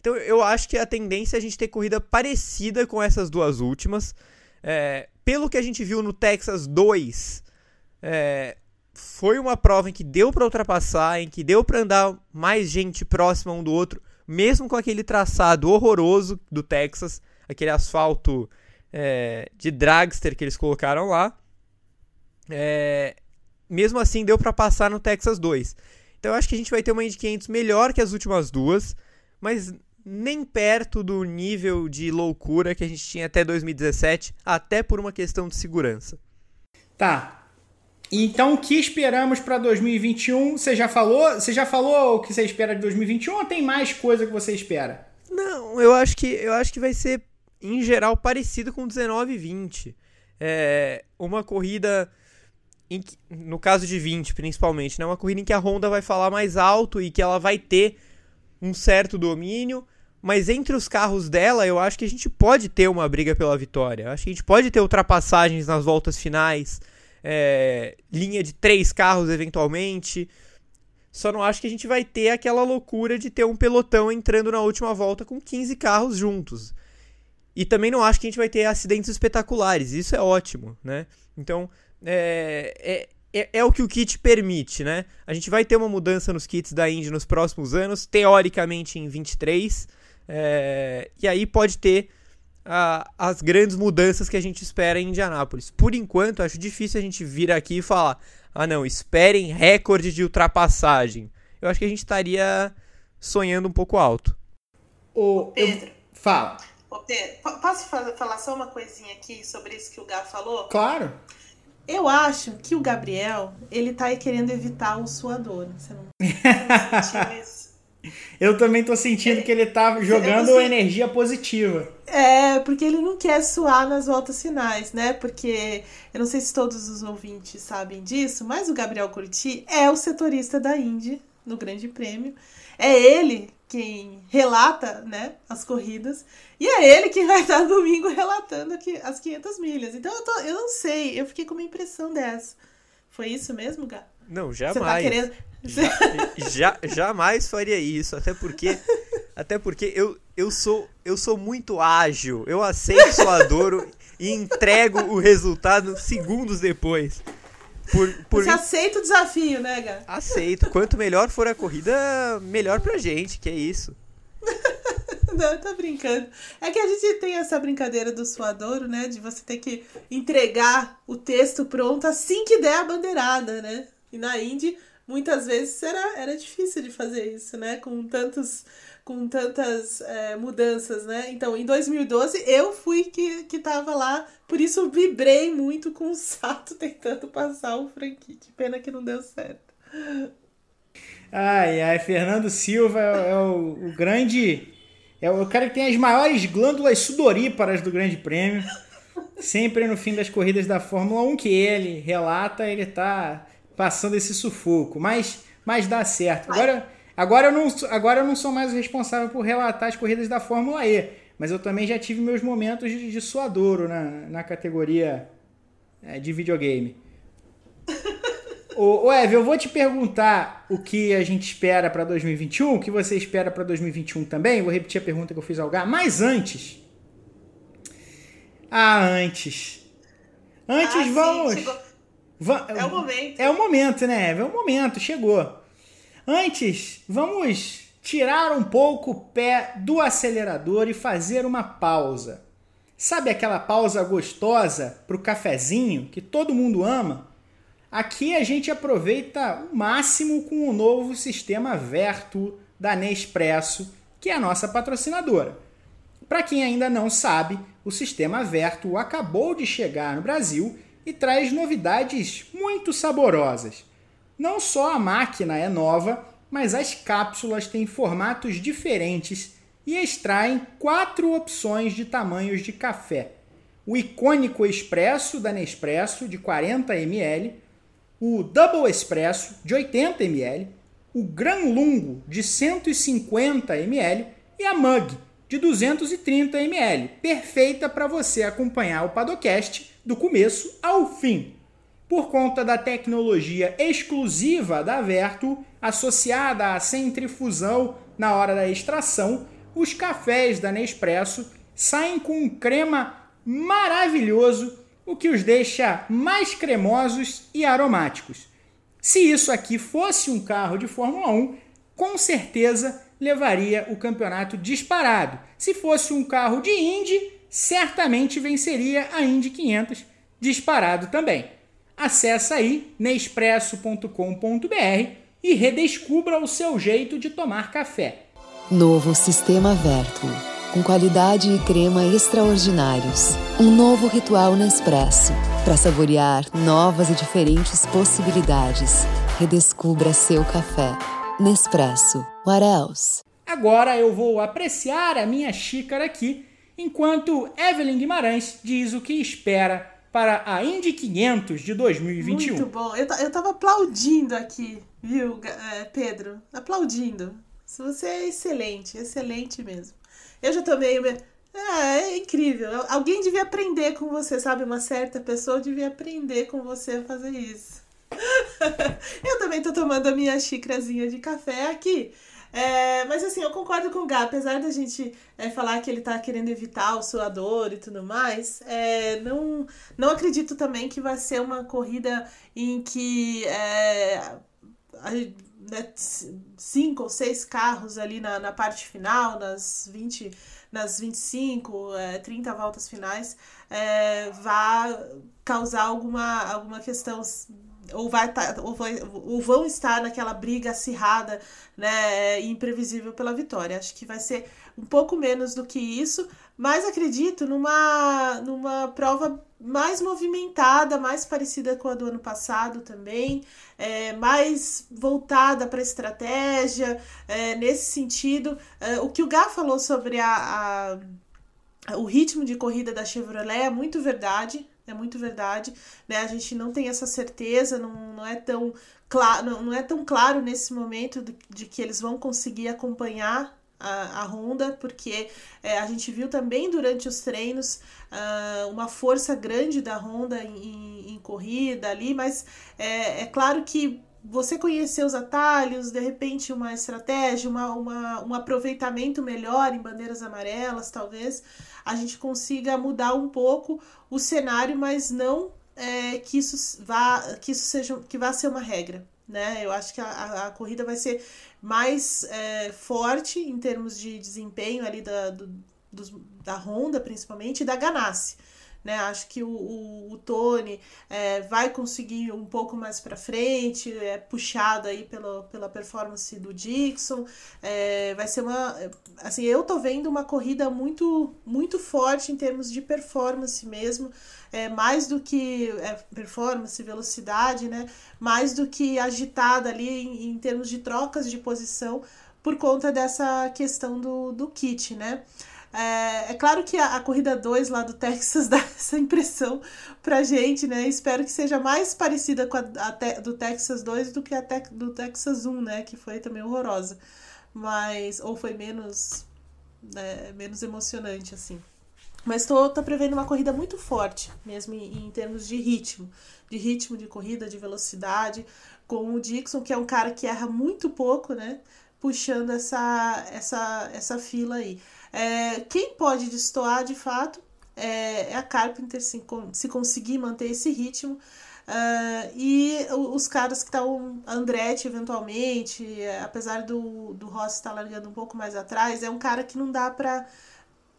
Então eu acho que a tendência é a gente ter corrida parecida com essas duas últimas. É, pelo que a gente viu no Texas 2, é, foi uma prova em que deu para ultrapassar, em que deu para andar mais gente próxima um do outro, mesmo com aquele traçado horroroso do Texas, aquele asfalto é, de dragster que eles colocaram lá. É, mesmo assim, deu para passar no Texas 2. Então eu acho que a gente vai ter uma Indy 500 melhor que as últimas duas, mas nem perto do nível de loucura que a gente tinha até 2017, até por uma questão de segurança. Tá, então, o que esperamos para 2021? Você já falou? Você já falou o que você espera de 2021 ou tem mais coisa que você espera? Não, eu acho que eu acho que vai ser em geral parecido com 19 e 20. É uma corrida que, no caso de 20 principalmente, né, uma corrida em que a Honda vai falar mais alto e que ela vai ter um certo domínio, mas entre os carros dela, eu acho que a gente pode ter uma briga pela vitória. Eu acho que a gente pode ter ultrapassagens nas voltas finais é, linha de três carros eventualmente. Só não acho que a gente vai ter aquela loucura de ter um pelotão entrando na última volta com 15 carros juntos. E também não acho que a gente vai ter acidentes espetaculares. Isso é ótimo, né? Então, é, é, é, é, o que o kit permite, né? A gente vai ter uma mudança nos kits da Indy nos próximos anos, teoricamente em 23. É, e aí pode ter a, as grandes mudanças que a gente espera em Indianápolis. Por enquanto, acho difícil a gente vir aqui e falar: ah, não, esperem recorde de ultrapassagem. Eu acho que a gente estaria sonhando um pouco alto. O Pedro. Eu... Fala. Ô Pedro, posso falar só uma coisinha aqui sobre isso que o Gá falou? Claro. Eu acho que o Gabriel, ele tá querendo evitar o suador. Você não, você não *laughs* isso? Eu também tô sentindo que ele tá jogando energia positiva. É, porque ele não quer suar nas voltas finais, né? Porque eu não sei se todos os ouvintes sabem disso, mas o Gabriel Curti é o setorista da Indy no Grande Prêmio. É ele quem relata, né, as corridas. E é ele que vai estar *laughs* domingo relatando aqui as 500 milhas. Então eu, tô, eu não sei, eu fiquei com uma impressão dessa. Foi isso mesmo, Gá? Não, jamais. Você tá querendo... Já, jamais faria isso, até porque até porque eu, eu sou eu sou muito ágil. Eu aceito o dor e entrego o resultado segundos depois. Por, por... Você aceita o desafio, né, Gá? Aceito. Quanto melhor for a corrida, melhor pra gente, que é isso. *laughs* Não, tá brincando. É que a gente tem essa brincadeira do suadouro, né? De você ter que entregar o texto pronto assim que der a bandeirada, né? E na Indy, muitas vezes era, era difícil de fazer isso, né? Com tantos com tantas é, mudanças, né? Então, em 2012, eu fui que, que tava lá, por isso vibrei muito com o Sato *laughs* tentando passar o Frank. Que pena que não deu certo. Ai, ai, Fernando Silva é, é o, o, grande. É o cara que tem as maiores glândulas sudoríparas do Grande Prêmio. Sempre no fim das corridas da Fórmula 1 que ele relata, ele tá passando esse sufoco, mas, mas dá certo. Agora, agora, eu não, agora eu não sou mais o responsável por relatar as corridas da Fórmula E, mas eu também já tive meus momentos de, de suadouro na, na categoria é, de videogame. *laughs* Ô, ô Eve, eu vou te perguntar o que a gente espera para 2021, o que você espera para 2021 também. Vou repetir a pergunta que eu fiz ao Gá, mas antes. Ah, antes. Antes Ah, sim, vamos. chegou. Va- É o momento. É o momento, né? É o momento, chegou. Antes, vamos tirar um pouco o pé do acelerador e fazer uma pausa. Sabe aquela pausa gostosa pro cafezinho que todo mundo ama? Aqui a gente aproveita o máximo com o novo sistema Vertu da Nespresso, que é a nossa patrocinadora. Para quem ainda não sabe, o sistema Vertu acabou de chegar no Brasil e traz novidades muito saborosas. Não só a máquina é nova, mas as cápsulas têm formatos diferentes e extraem quatro opções de tamanhos de café: o icônico Expresso da Nespresso de 40 ml, o Double Espresso de 80 ml, o Gran Lungo de 150 ml e a Mug de 230 ml, perfeita para você acompanhar o Padocast do começo ao fim. Por conta da tecnologia exclusiva da Vertu, associada à centrifusão na hora da extração, os cafés da Nespresso saem com um crema maravilhoso, o que os deixa mais cremosos e aromáticos. Se isso aqui fosse um carro de Fórmula 1, com certeza levaria o campeonato disparado. Se fosse um carro de Indy, certamente venceria a Indy 500 disparado também. Acesse aí nespresso.com.br e redescubra o seu jeito de tomar café. Novo Sistema Vertuo. Com qualidade e crema extraordinários. Um novo ritual Nespresso. Para saborear novas e diferentes possibilidades. Redescubra seu café. Nespresso. What else? Agora eu vou apreciar a minha xícara aqui, enquanto Evelyn Guimarães diz o que espera para a Indy 500 de 2021. Muito bom. Eu, eu tava aplaudindo aqui, viu, é, Pedro? Aplaudindo. Você é excelente, excelente mesmo. Eu já tomei. o meu- É, é incrível. Alguém devia aprender com você, sabe? Uma certa pessoa devia aprender com você a fazer isso. *laughs* eu também tô tomando a minha xícarazinha de café aqui. É, mas assim, eu concordo com o Gá, apesar da gente é, falar que ele tá querendo evitar o suador e tudo mais, é, não, não acredito também que vai ser uma corrida em que é, a- né, cinco ou seis carros ali na, na parte final, nas 20, nas 25, é, 30 voltas finais, é, vá causar alguma, alguma questão ou vai tá, ou, vai, ou vão estar naquela briga acirrada, né, e imprevisível pela vitória. Acho que vai ser um pouco menos do que isso, mas acredito numa numa prova mais movimentada, mais parecida com a do ano passado também, é, mais voltada para estratégia, é, nesse sentido. É, o que o Gá falou sobre a, a, o ritmo de corrida da Chevrolet é muito verdade, é muito verdade, né? A gente não tem essa certeza, não, não é tão claro, não, não é tão claro nesse momento de, de que eles vão conseguir acompanhar a, a Honda, porque é, a gente viu também durante os treinos uh, uma força grande da Honda em, em, corrida ali, mas é, é claro que você conhecer os atalhos, de repente uma estratégia, uma, uma, um aproveitamento melhor em bandeiras amarelas, talvez a gente consiga mudar um pouco o cenário, mas não é, que isso vá que isso seja que vá ser uma regra. Né? Eu acho que a, a, corrida vai ser mais é, forte em termos de desempenho ali da, do, dos, da Honda, principalmente, e da Ganassi. Né? Acho que o, o, o Tony é, vai conseguir um pouco mais para frente, é puxado aí pela, pela performance do Dixon. É, vai ser uma. Assim, eu tô vendo uma corrida muito, muito forte em termos de performance mesmo. É, mais do que é, performance, velocidade, né? Mais do que agitada ali em, em termos de trocas de posição por conta dessa questão do, do kit, né? É, é claro que a, a corrida 2 lá do Texas *laughs* dá essa impressão pra gente, né? Espero que seja mais parecida com a, a te, do Texas 2 do que a te, do Texas 1, né? Que foi também horrorosa. Mas. Ou foi menos. Né, menos emocionante, assim. Mas estou prevendo uma corrida muito forte, mesmo em, em, termos de ritmo. De ritmo de corrida, de velocidade. Com o Dixon, que é um cara que erra muito pouco, né? Puxando essa, essa, essa fila aí. É, quem pode destoar de fato é, é a Carpenter, se, se conseguir manter esse ritmo. Uh, e os caras que estão, Andretti eventualmente, apesar do, do Rossi estar largando um pouco mais atrás, é um cara que não dá para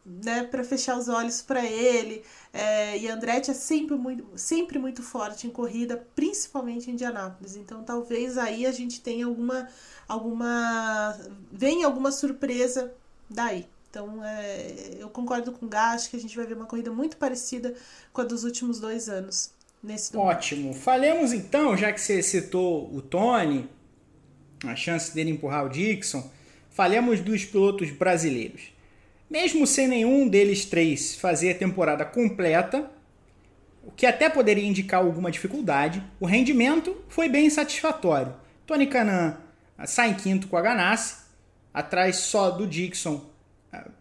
né, para fechar os olhos para ele. É, e Andretti é sempre muito, sempre muito forte em corrida, principalmente em Indianápolis. Então talvez aí a gente tenha alguma alguma venha alguma surpresa daí. Então, é, eu concordo com o Gás que a gente vai ver uma corrida muito parecida com a dos últimos dois anos. Nesse. Ótimo. Falemos então, já que você citou o Tony, a chance dele empurrar o Dixon, falemos dos pilotos brasileiros. Mesmo sem nenhum deles três fazer a temporada completa, o que até poderia indicar alguma dificuldade, o rendimento foi bem satisfatório. Tony Canan sai em quinto com a Ganassi, atrás só do Dixon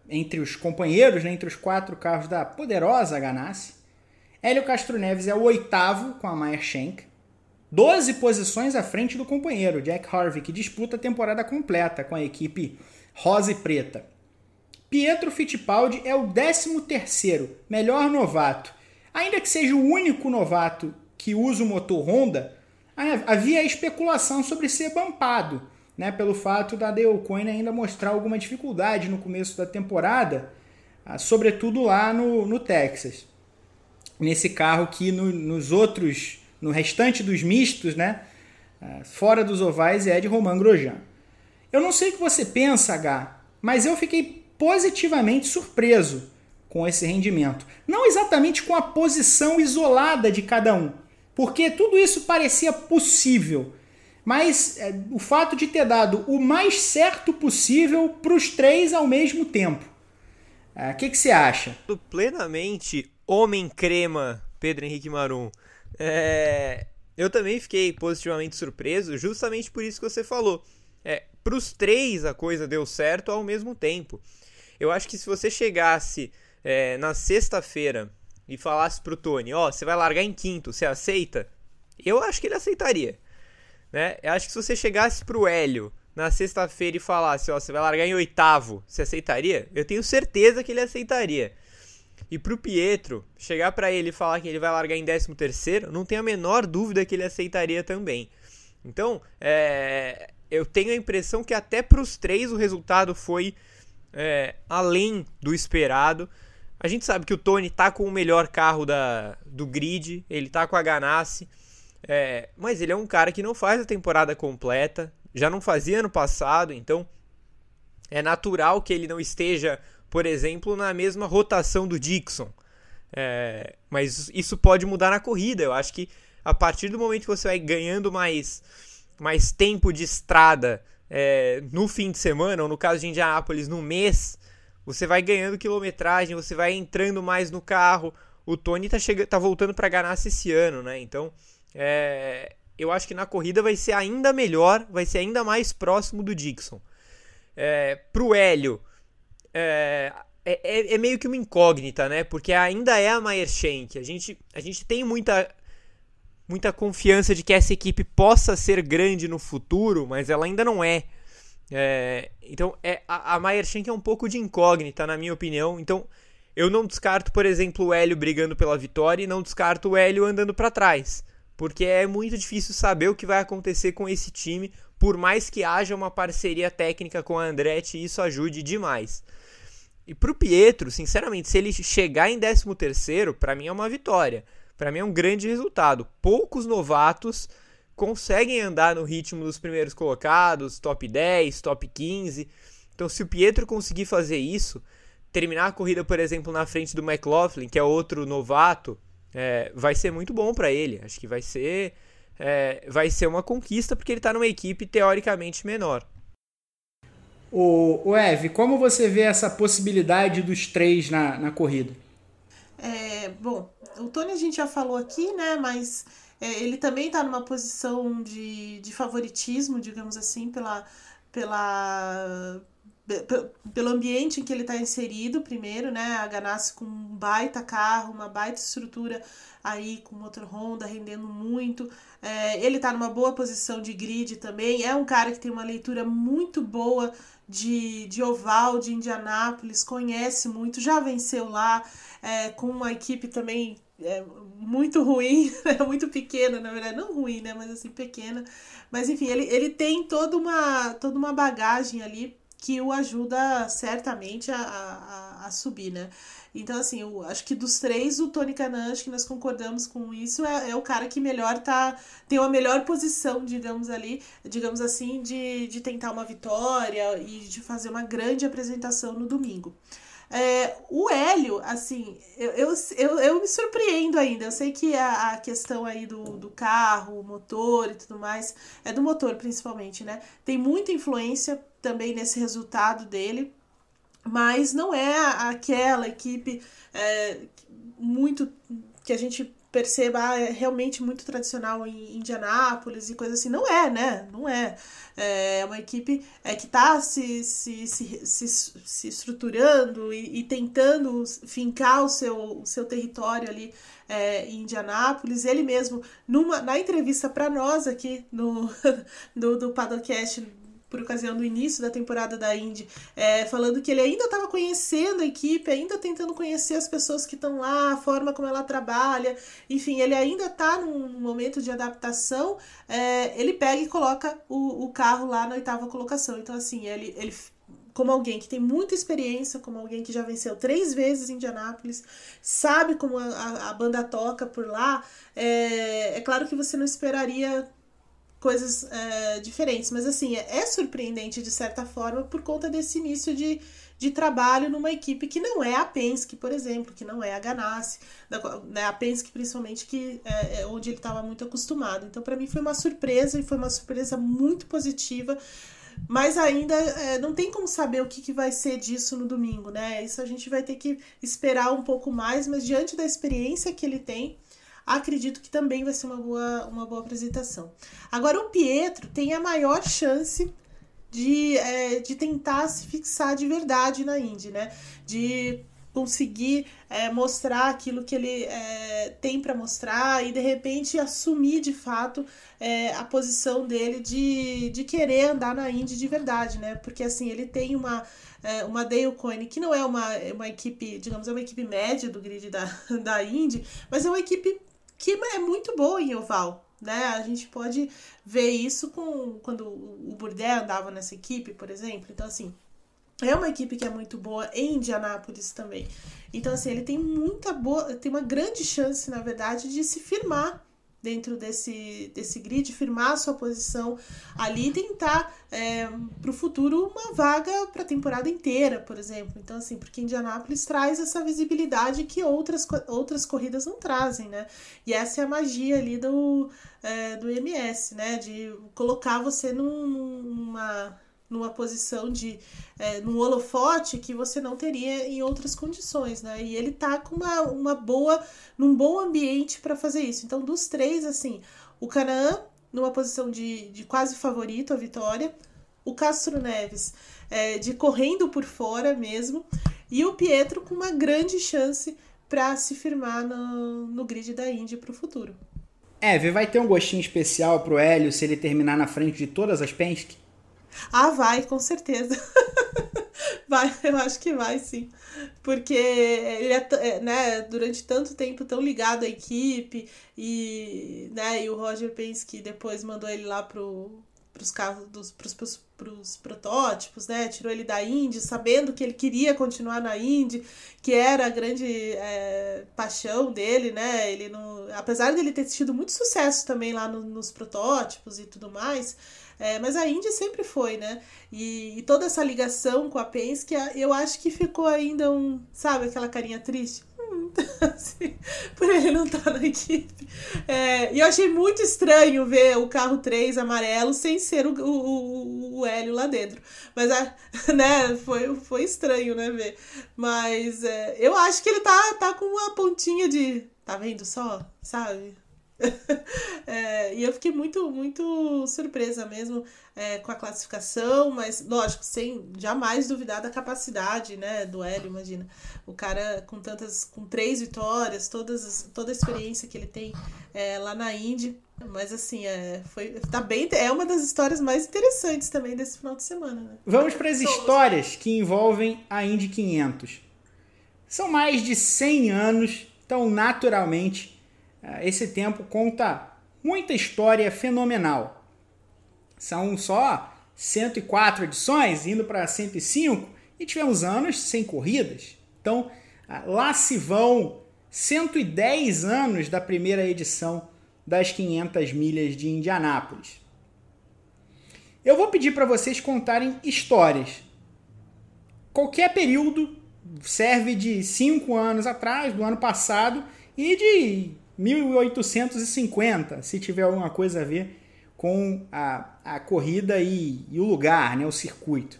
entre os companheiros, né, entre os quatro carros da poderosa Ganassi. Hélio Castro Neves é o oitavo com a Meyer Shank. 12 posições à frente do companheiro, Jack Harvey, que disputa a temporada completa com a equipe rosa e preta. Pietro Fittipaldi é o 13º, melhor novato. Ainda que seja o único novato que usa o motor Honda, havia especulação sobre ser bampado né, pelo fato da Coyne ainda mostrar alguma dificuldade no começo da temporada, ah, sobretudo lá no, no Texas. Nesse carro que no, nos outros, no restante dos mistos, né, ah, fora dos ovais, é de Romain Grosjean. Eu não sei o que você pensa, H, mas eu fiquei positivamente surpreso com esse rendimento. Não exatamente com a posição isolada de cada um, porque tudo isso parecia possível mas é, o fato de ter dado o mais certo possível para os três ao mesmo tempo. O é, que, que você acha? Plenamente homem crema, Pedro Henrique Marum. É, eu também fiquei positivamente surpreso, justamente por isso que você falou. É, para os três a coisa deu certo ao mesmo tempo. Eu acho que se você chegasse é, na sexta-feira e falasse pro Tony, ó, oh, você vai largar em quinto, você aceita? Eu acho que ele aceitaria. Né? Eu acho que se você chegasse pro Hélio na sexta-feira e falasse, ó, você vai largar em oitavo, você aceitaria? Eu tenho certeza que ele aceitaria. E pro Pietro, chegar para ele e falar que ele vai largar em décimo terceiro, não tenho a menor dúvida que ele aceitaria também. Então, é, eu tenho a impressão que até pros três o resultado foi é, além do esperado. A gente sabe que o Tony tá com o melhor carro da, do grid, ele tá com a Ganassi. É, mas ele é um cara que não faz a temporada completa, já não fazia ano passado, então é natural que ele não esteja, por exemplo, na mesma rotação do Dixon. É, mas isso pode mudar na corrida. Eu acho que a partir do momento que você vai ganhando mais, mais tempo de estrada é, no fim de semana, ou no caso de Indianápolis, no mês, você vai ganhando quilometragem, você vai entrando mais no carro. O Tony tá, chegando, tá voltando para Ganassi esse ano, né? Então é, eu acho que na corrida vai ser ainda melhor, vai ser ainda mais próximo do Dixon. É, pro Hélio, é, é, é, é meio que uma incógnita, né? Porque ainda é a Mayer Shank. A gente, a gente tem muita, muita confiança de que essa equipe possa ser grande no futuro, mas ela ainda não é. é então, é, a, a Mayer Shank é um pouco de incógnita, na minha opinião. Então, eu não descarto, por exemplo, o Hélio brigando pela vitória e não descarto o Hélio andando para trás porque é muito difícil saber o que vai acontecer com esse time, por mais que haja uma parceria técnica com a Andretti, isso ajude demais. E para o Pietro, sinceramente, se ele chegar em 13º, para mim é uma vitória. Para mim é um grande resultado. Poucos novatos conseguem andar no ritmo dos primeiros colocados, top 10, top 15. Então, se o Pietro conseguir fazer isso, terminar a corrida, por exemplo, na frente do McLaughlin, que é outro novato, é, vai ser muito bom para ele. Acho que vai ser, é, vai ser uma conquista porque ele está numa equipe teoricamente menor. O, o Eve, como você vê essa possibilidade dos três na, na corrida? É, bom, o Tony a gente já falou aqui, né? Mas é, ele também está numa posição de, de favoritismo, digamos assim, pela, pela, pelo ambiente em que ele está inserido, primeiro, né? A Ganassi com um baita carro, uma baita estrutura aí com motor Honda rendendo muito. É, ele está numa boa posição de grid também. É um cara que tem uma leitura muito boa de, de oval, de Indianápolis, conhece muito, já venceu lá, é, com uma equipe também é, muito ruim, *laughs* né? muito pequena, na verdade, não ruim, né? Mas assim, pequena. Mas enfim, ele, ele tem toda uma, toda uma bagagem ali que o ajuda certamente a, a, a subir, né? Então, assim, eu acho que dos três, o Tony Canan, acho que nós concordamos com isso, é, é o cara que melhor tá. tem uma melhor posição, digamos ali, digamos assim, de, de tentar uma vitória e de fazer uma grande apresentação no domingo. É, o Hélio, assim, eu, eu, eu, eu, me surpreendo ainda. Eu sei que a, a questão aí do, do carro, motor e tudo mais, é do motor principalmente, né? Tem muita influência também nesse resultado dele, mas não é aquela equipe é, muito que a gente perceba ah, é realmente muito tradicional em Indianápolis e coisa assim. Não é, né? Não é. É uma equipe é, que está se, se, se, se, se estruturando e, e, tentando fincar o seu, o seu território ali é, em Indianápolis. Ele mesmo, numa, na entrevista para nós aqui no, *laughs* do, do Padocast por ocasião do início da temporada da Indy, é, falando que ele ainda estava conhecendo a equipe, ainda tentando conhecer as pessoas que estão lá, a forma como ela trabalha, enfim, ele ainda está num momento de adaptação. É, ele pega e coloca o, o carro lá na oitava colocação. Então, assim, ele, ele como alguém que tem muita experiência, como alguém que já venceu três vezes em Indianápolis, sabe como a, a, banda toca por lá, é, é claro que você não esperaria coisas é, diferentes. Mas assim, é, é, surpreendente de certa forma por conta desse início de, de trabalho numa equipe que não é a Penske, por exemplo, que não é a Ganassi, né, a Penske principalmente, que é, é onde ele estava muito acostumado. Então, para mim foi uma surpresa e foi uma surpresa muito positiva. Mas ainda é, não tem como saber o que, que vai ser disso no domingo, né? Isso a gente vai ter que esperar um pouco mais, mas diante da experiência que ele tem, acredito que também vai ser uma boa, uma boa apresentação. Agora, o Pietro tem a maior chance de, é, de tentar se fixar de verdade na Indy, né? De conseguir é, mostrar aquilo que ele é, tem para mostrar e de repente assumir de fato é, a posição dele de, de querer andar na Indy de verdade, né? Porque assim, ele tem uma, é, uma Dale Coyne que não é uma, uma equipe, digamos, é uma equipe média do grid da, *laughs* da Indy, mas é uma equipe que é muito boa em oval. Né? A gente pode ver isso com quando o Bourdais andava nessa equipe, por exemplo. Então, assim, é uma equipe que é muito boa em Indianápolis também. Então, assim, ele tem muita boa, tem uma grande chance, na verdade, de se firmar dentro desse, desse grid, firmar sua posição ali e tentar é, para o futuro uma vaga para a temporada inteira, por exemplo. Então, assim, porque Indianápolis traz essa visibilidade que outras, outras corridas não trazem, né? E essa é a magia ali do, é, do MS, né? De colocar você num, numa numa posição de é, num holofote que você não teria em outras condições, né? E ele tá com uma, uma boa, num bom ambiente para fazer isso. Então, dos três, assim, o Canaã numa posição de, de quase favorito à vitória, o Castro Neves é, de correndo por fora mesmo, e o Pietro com uma grande chance para se firmar no, no grid da Indy para o futuro. É, vai ter um gostinho especial pro Hélio se ele terminar na frente de todas as Penske? Ah, vai, com certeza. *laughs* vai, eu acho que vai, sim. Porque ele é, é, né, durante tanto tempo tão ligado à equipe e, né, e o Roger Penske depois mandou ele lá pro, pros carros dos pros, pros, pros protótipos, né? Tirou ele da Indy, sabendo que ele queria continuar na Indy, que era a grande é, paixão dele, né? Ele não, apesar dele ter tido muito sucesso também lá no, nos protótipos e tudo mais, é, mas a Índia sempre foi, né? E, e, toda essa ligação com a Penske, eu acho que ficou ainda um, sabe, aquela carinha triste. Hum, *laughs* assim, por ele não estar na equipe. É, e eu achei muito estranho ver o carro 3 amarelo sem ser o, o, o Hélio lá dentro. Mas, *laughs* né, foi, foi estranho, né, ver. Mas é, eu acho que ele tá, tá com uma pontinha de. Tá vendo só? Sabe? *laughs* é, e eu fiquei muito, muito surpresa mesmo é, com a classificação, mas lógico, sem jamais duvidar da capacidade né, do Hélio, imagina. O cara com tantas, com três vitórias, todas, toda a experiência que ele tem é, lá na Indy. Mas assim, é, foi, tá bem, é uma das histórias mais interessantes também desse final de semana. Né? Vamos para as histórias que envolvem a Indy 500. São mais de 100 anos, então naturalmente esse tempo conta muita história fenomenal. São só 104 edições, indo para 105, e tivemos anos sem corridas. Então, ah, lá se vão 110 anos da primeira edição das 500 milhas de Indianápolis. Eu vou pedir para vocês contarem histórias. Qualquer período serve de 5 anos atrás, do ano passado, e de 1850, se tiver alguma coisa a ver com a, a corrida e, e o lugar, né, o circuito.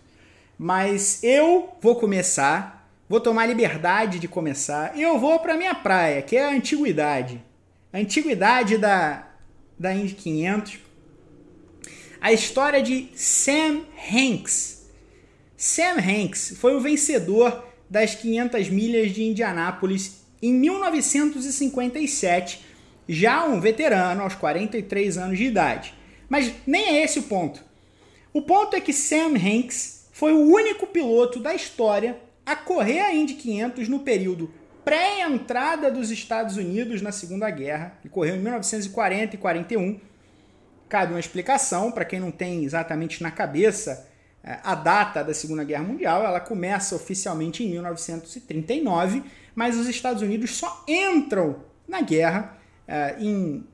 Mas eu vou começar, vou tomar liberdade de começar, eu vou para minha praia, que é a antiguidade. A antiguidade da, da Indy 500. A história de Sam Hanks. Sam Hanks foi o vencedor das 500 milhas de Indianápolis em 1957, já um veterano aos 43 anos de idade. Mas nem é esse o ponto. O ponto é que Sam Hanks foi o único piloto da história a correr a Indy 500 no período pré-entrada dos Estados Unidos na Segunda Guerra. Ele correu em 1940 e 41. Cabe uma explicação para quem não tem exatamente na cabeça é, a data da Segunda Guerra Mundial. Ela começa oficialmente em 1939 mas os Estados Unidos só entram na guerra uh, em,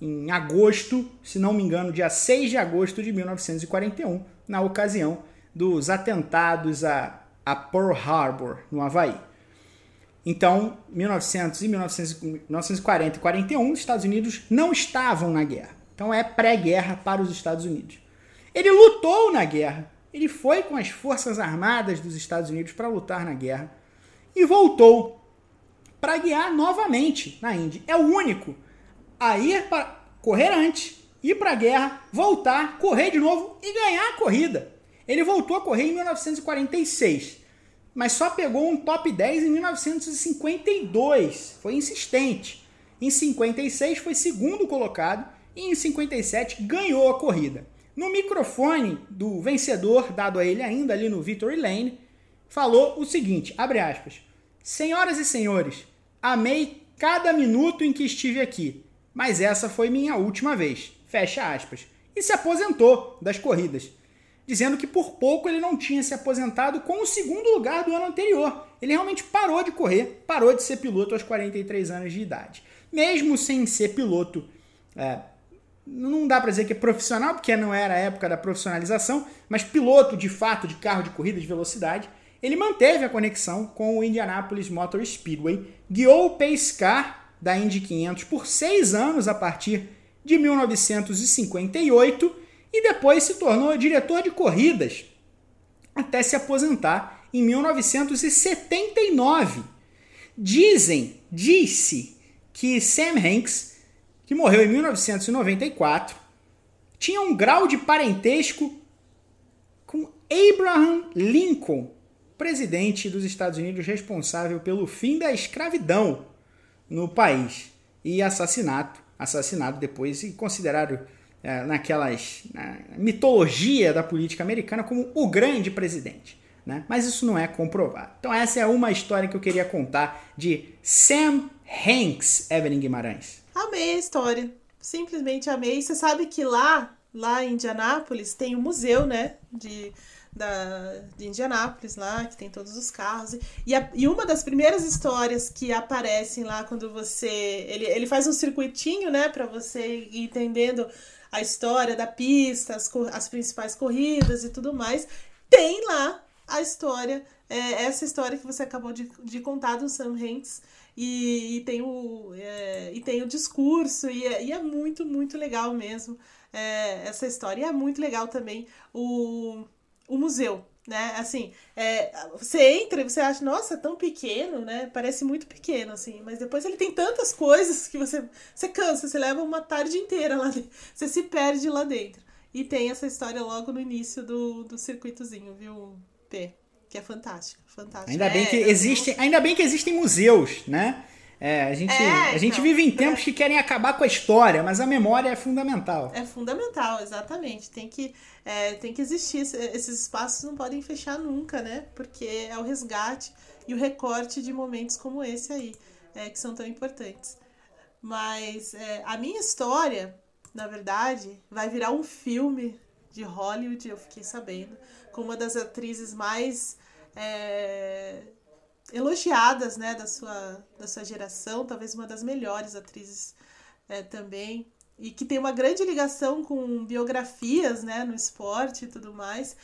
em agosto, se não me engano, dia 6 de agosto de 1941, na ocasião dos atentados a, a Pearl Harbor, no Havaí. Então, 1900 e 1940 e 41, os Estados Unidos não estavam na guerra. Então é pré-guerra para os Estados Unidos. Ele lutou na guerra. Ele foi com as forças armadas dos Estados Unidos para lutar na guerra e voltou para guiar novamente na Indy. É o único a ir para correr antes, ir para a guerra, voltar, correr de novo e ganhar a corrida. Ele voltou a correr em 1946, mas só pegou um top 10 em 1952. Foi insistente. Em 56 foi segundo colocado e em 57 ganhou a corrida. No microfone do vencedor, dado a ele ainda ali no Victory Lane, falou o seguinte, abre aspas, Senhoras e senhores, Amei cada minuto em que estive aqui, mas essa foi minha última vez. Fecha aspas. E se aposentou das corridas, dizendo que por pouco ele não tinha se aposentado com o segundo lugar do ano anterior. Ele realmente parou de correr, parou de ser piloto aos 43 anos de idade. Mesmo sem ser piloto, é, não dá para dizer que é profissional, porque não era a época da profissionalização, mas piloto de fato de carro de corrida de velocidade, ele manteve a conexão com o Indianapolis Motor Speedway, guiou o Pace Car da Indy 500 por seis anos a partir de 1958 e depois se tornou diretor de corridas até se aposentar em 1979. Dizem, disse que Sam Hanks, que morreu em 1994, tinha um grau de parentesco com Abraham Lincoln, presidente dos Estados Unidos responsável pelo fim da escravidão no país e assassinato, assassinado depois e considerado é, naquelas na mitologia da política americana como o grande presidente. Né? Mas isso não é comprovado. Então essa é uma história que eu queria contar de Sam Hanks, Evelyn Guimarães. Amei a história. Simplesmente amei. Você sabe que lá, lá em Indianápolis, tem um museu, né? De da, de Indianápolis lá, que tem todos os carros. E, a, e uma das primeiras histórias que aparecem lá quando você. Ele, ele faz um circuitinho, né, para você ir entendendo a história da pista, as, as principais corridas e tudo mais. Tem lá a história, é, essa história que você acabou de, de contar do Sam Hanks. e, e tem, o, é, e tem o discurso, e é, e é muito, muito legal mesmo é, essa história. E é muito legal também o, o museu, né? Assim, é, você entra e você acha, nossa, é tão pequeno, né? Parece muito pequeno, assim, mas depois ele tem tantas coisas que você, você cansa, você leva uma tarde inteira lá dentro, *laughs* você se perde lá dentro. E tem essa história logo no início do, do circuitozinho, viu, P? Que é fantástica, fantástica. Ainda bem é, que existem, ainda bem que existem museus, né? É, a gente, É, a gente então, vive em tempos é. que querem acabar com a história, mas a memória é fundamental. É fundamental, exatamente. Tem que, é, tem que existir. esse- Esses espaços não podem fechar nunca, né? Porque é o resgate e o recorte de momentos como esse aí, é, que são tão importantes. Mas é, a minha história, na verdade, vai virar um filme de Hollywood, eu fiquei sabendo, com uma das atrizes mais é, elogiadas né, da, sua, da sua geração, talvez uma das melhores atrizes é, também, e que tem uma grande ligação com biografias né, no esporte e tudo mais.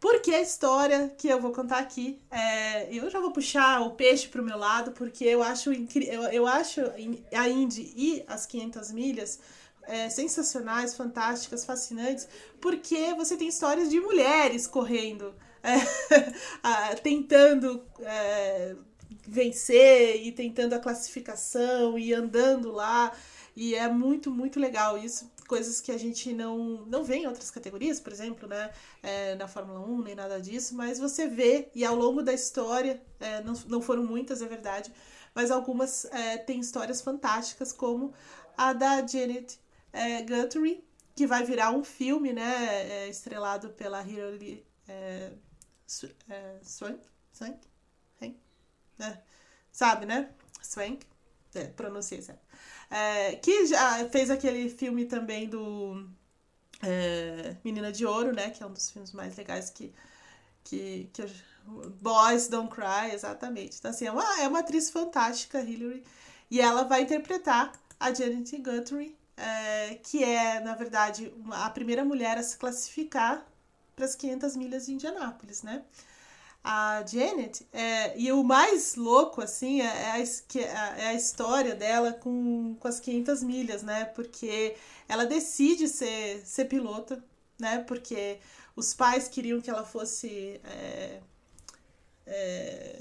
Porque a história que eu vou contar aqui, é, eu já vou puxar o peixe para o meu lado, porque eu acho, eu, eu acho a Indy e as 500 milhas é, sensacionais, fantásticas, fascinantes, porque você tem histórias de mulheres correndo, é, *laughs* tentando é, vencer e tentando a classificação e andando lá. E é muito, muito legal isso. Coisas que a gente não, não vê em outras categorias, por exemplo, né? É, na Fórmula 1, nem nada disso, mas você vê, e ao longo da história, é, não, não foram muitas, é verdade, mas algumas é, têm histórias fantásticas, como a da Janet é, Guthrie, que vai virar um filme, né? é, estrelado pela Hilary é, Swank? Swank? Hein? É, sabe, né? Swank? É, pronunciei certo. É, que já fez aquele filme também do Menina de Ouro, né? Que é um dos filmes mais legais que, que, que eu, Boys Don't Cry, exatamente. Então, assim, é uma, é uma atriz fantástica, Hilary, e ela vai interpretar a Janet Guthrie, é, que é, na verdade, uma- a primeira mulher a se classificar para as 500 milhas de Indianápolis, né? A Janet, é, e o mais louco, assim, é, é a, que- é a história dela com, com as 500 milhas, né? Porque ela decide ser, ser pilota, né? Porque os pais queriam que ela fosse. é, é,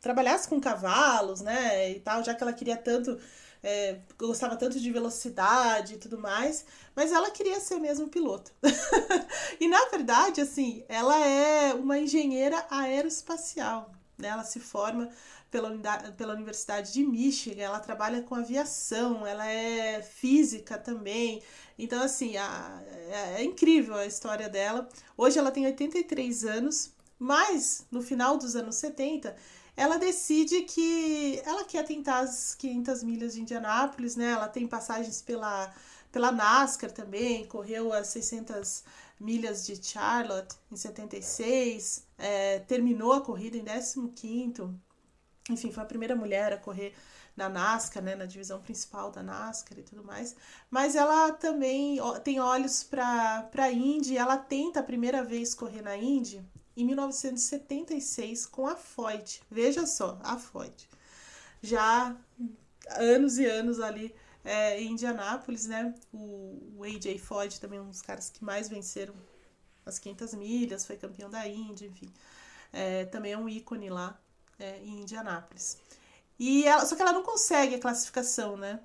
trabalhasse com cavalos, né? E tal, já que ela queria tanto. É, gostava tanto de velocidade e tudo mais, mas ela queria ser mesmo piloto. *laughs* e na verdade, assim, ela é uma engenheira aeroespacial. Né? Ela se forma pela, pela Universidade de Michigan, ela trabalha com aviação, ela é física também. Então, assim, a- é, é incrível a história dela. Hoje ela tem 83 anos, mas no final dos anos 70 ela decide que ela quer tentar as 500 milhas de Indianápolis, né? Ela tem passagens pela, pela NASCAR também, correu as 600 milhas de Charlotte em 76, é, terminou a corrida em 15º, enfim, foi a primeira mulher a correr na NASCAR, né, na divisão principal da NASCAR e tudo mais. Mas ela também tem olhos para a Indy, ela tenta a primeira vez correr na Indy em 1976 com a Foyt. Veja só, a Foyt. Já anos e anos ali é, em Indianápolis, né? O, o AJ Foyt também um dos caras que mais venceram as 500 milhas, foi campeão da Indy, enfim. É, também é um ícone lá é, em Indianápolis. E ela, só que ela não consegue a classificação, né?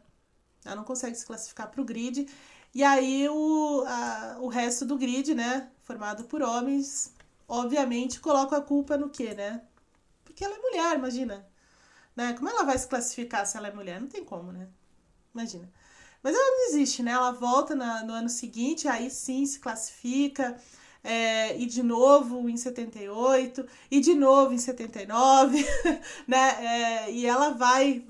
Ela não consegue se classificar para o grid. E aí o, a, o resto do grid, né? Formado por homens, obviamente coloca a culpa no quê, né? Porque ela é mulher, imagina. Né? Como ela vai se classificar se ela é mulher? Não tem como, né? Imagina. Mas ela não existe, né? Ela volta na, no ano seguinte, aí sim se classifica. É, e de novo em 78, e de novo em 79, *laughs* né? É, e ela vai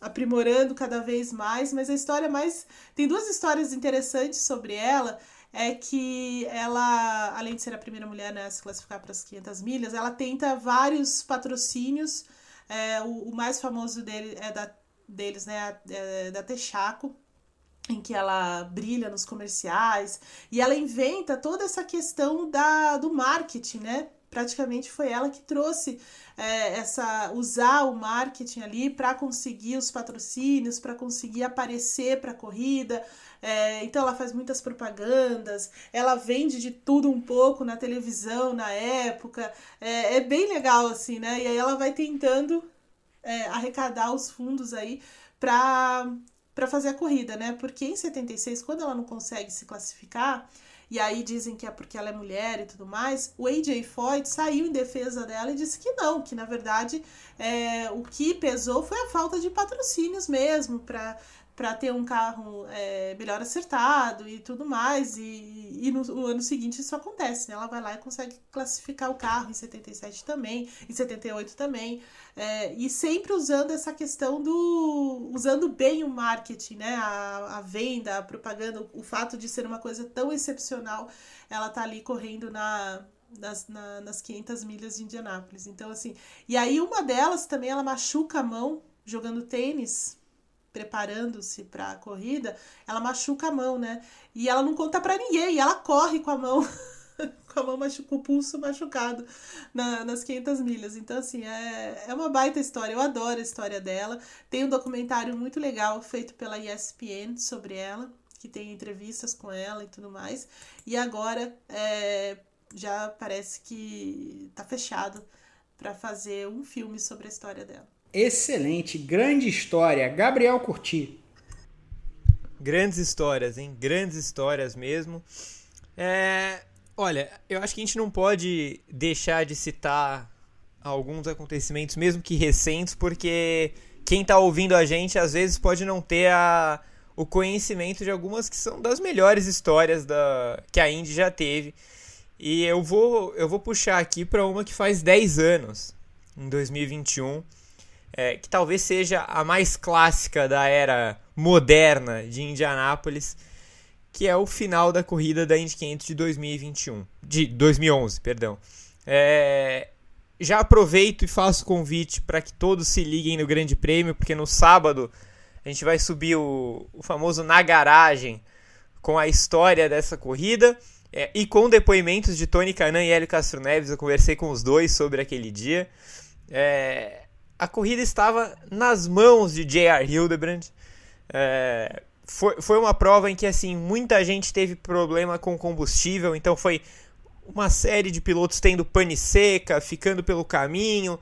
aprimorando cada vez mais, mas a história mais. Tem duas histórias interessantes sobre ela. É que ela, além de ser a primeira mulher né, a se classificar para as 500 milhas, ela tenta vários patrocínios. É, o, o, mais famoso dele é da, deles, né, é da Texaco, em que ela brilha nos comerciais e ela inventa toda essa questão da, do marketing, né? Praticamente foi ela que trouxe é, essa usar o marketing ali para conseguir os patrocínios, para conseguir aparecer para a corrida. É, então ela faz muitas propagandas, ela vende de tudo um pouco na televisão na época. É, é bem legal assim, né? E aí ela vai tentando é, arrecadar os fundos aí para para fazer a corrida, né? Porque em 76, quando ela não consegue se classificar, e aí dizem que é porque ela é mulher e tudo mais, o AJ Foyt saiu em defesa dela e disse que não, que na verdade é, o que pesou foi a falta de patrocínios mesmo para para ter um carro é, melhor acertado e tudo mais. E, e no, no, ano seguinte isso acontece, né? Ela vai lá e consegue classificar o carro em 77 também, em 78 também. É, e sempre usando essa questão do. usando bem o marketing, né? A, a venda, a propaganda, o fato de ser uma coisa tão excepcional, ela tá ali correndo na. Nas, na, nas 500 milhas de Indianápolis. Então, assim. E aí, uma delas também, ela machuca a mão jogando tênis preparando-se para a corrida, ela machuca a mão, né? E ela não conta para ninguém, ela corre com a mão *laughs* com a mão machu com o pulso machucado na, nas 500 milhas. Então, assim, é, é uma baita história. Eu adoro a história dela. Tem um documentário muito legal feito pela ESPN sobre ela, que tem entrevistas com ela e tudo mais. E agora é, já parece que tá fechado para fazer um filme sobre a história dela. Excelente, grande história. Gabriel Curti. Grandes histórias, hein? Grandes histórias mesmo. É, olha, eu acho que a gente não pode deixar de citar alguns acontecimentos, mesmo que recentes, porque quem está ouvindo a gente às vezes pode não ter a, o conhecimento de algumas que são das melhores histórias da, que a Indy já teve. E eu vou, eu vou puxar aqui para uma que faz 10 anos, em 2021 é, que talvez seja a mais clássica da era moderna de Indianápolis, que é o final da corrida da Indy 500 de 2021, de 2011, perdão. É, já aproveito e faço convite para que todos se liguem no Grande Prêmio, porque no sábado a gente vai subir o, o famoso na garagem com a história dessa corrida. É, e com depoimentos de Tony Canan e Hélio Castro Neves, eu conversei com os dois sobre aquele dia. É, a corrida estava nas mãos de J.R. Hildebrand. É, foi, foi uma prova em que assim muita gente teve problema com combustível, então foi uma série de pilotos tendo pane seca, ficando pelo caminho.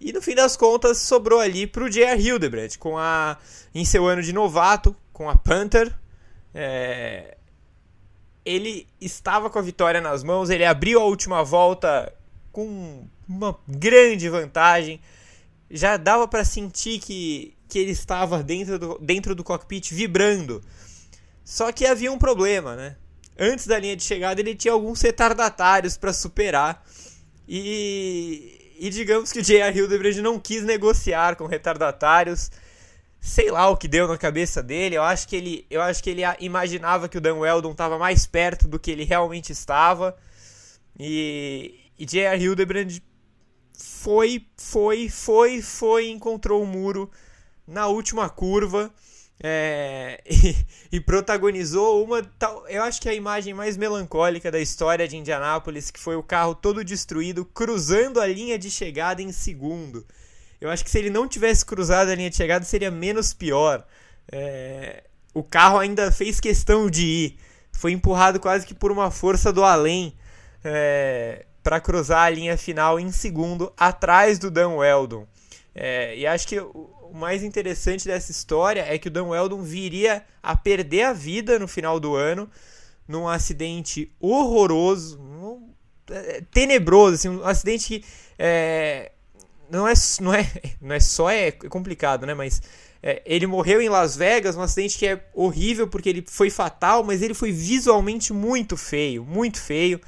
E no fim das contas sobrou ali para o J.R. Hildebrand, com a, em seu ano de novato, com a Panther. É, ele estava com a vitória nas mãos, ele abriu a última volta com uma grande vantagem já dava para sentir que, que ele estava dentro do, dentro do cockpit vibrando. Só que havia um problema, né? Antes da linha de chegada ele tinha alguns retardatários para superar. E, e digamos que o J.R. Hildebrand não quis negociar com retardatários. Sei lá o que deu na cabeça dele. Eu acho que ele, eu acho que ele imaginava que o Dan Weldon estava mais perto do que ele realmente estava. E, e J.R. Hildebrand foi, foi, foi, foi, encontrou o muro na última curva é, *laughs* e, e, protagonizou uma. Tal, eu acho que é a imagem mais melancólica da história de Indianápolis, que foi o carro todo destruído, cruzando a linha de chegada em segundo. Eu acho que se ele não tivesse cruzado a linha de chegada seria menos pior. É, o carro ainda fez questão de ir. Foi empurrado quase que por uma força do além. É, para cruzar a linha final em segundo, atrás do Dan Weldon. É, e acho que o mais interessante dessa história é que o Dan Weldon viria a perder a vida no final do ano num acidente horroroso, um, é, tenebroso, assim, um acidente que é, não, é, não, é, *laughs* não é só é complicado, né? Mas é, ele morreu em Las Vegas, um acidente que é horrível porque ele foi fatal, mas ele foi visualmente muito feio, muito feio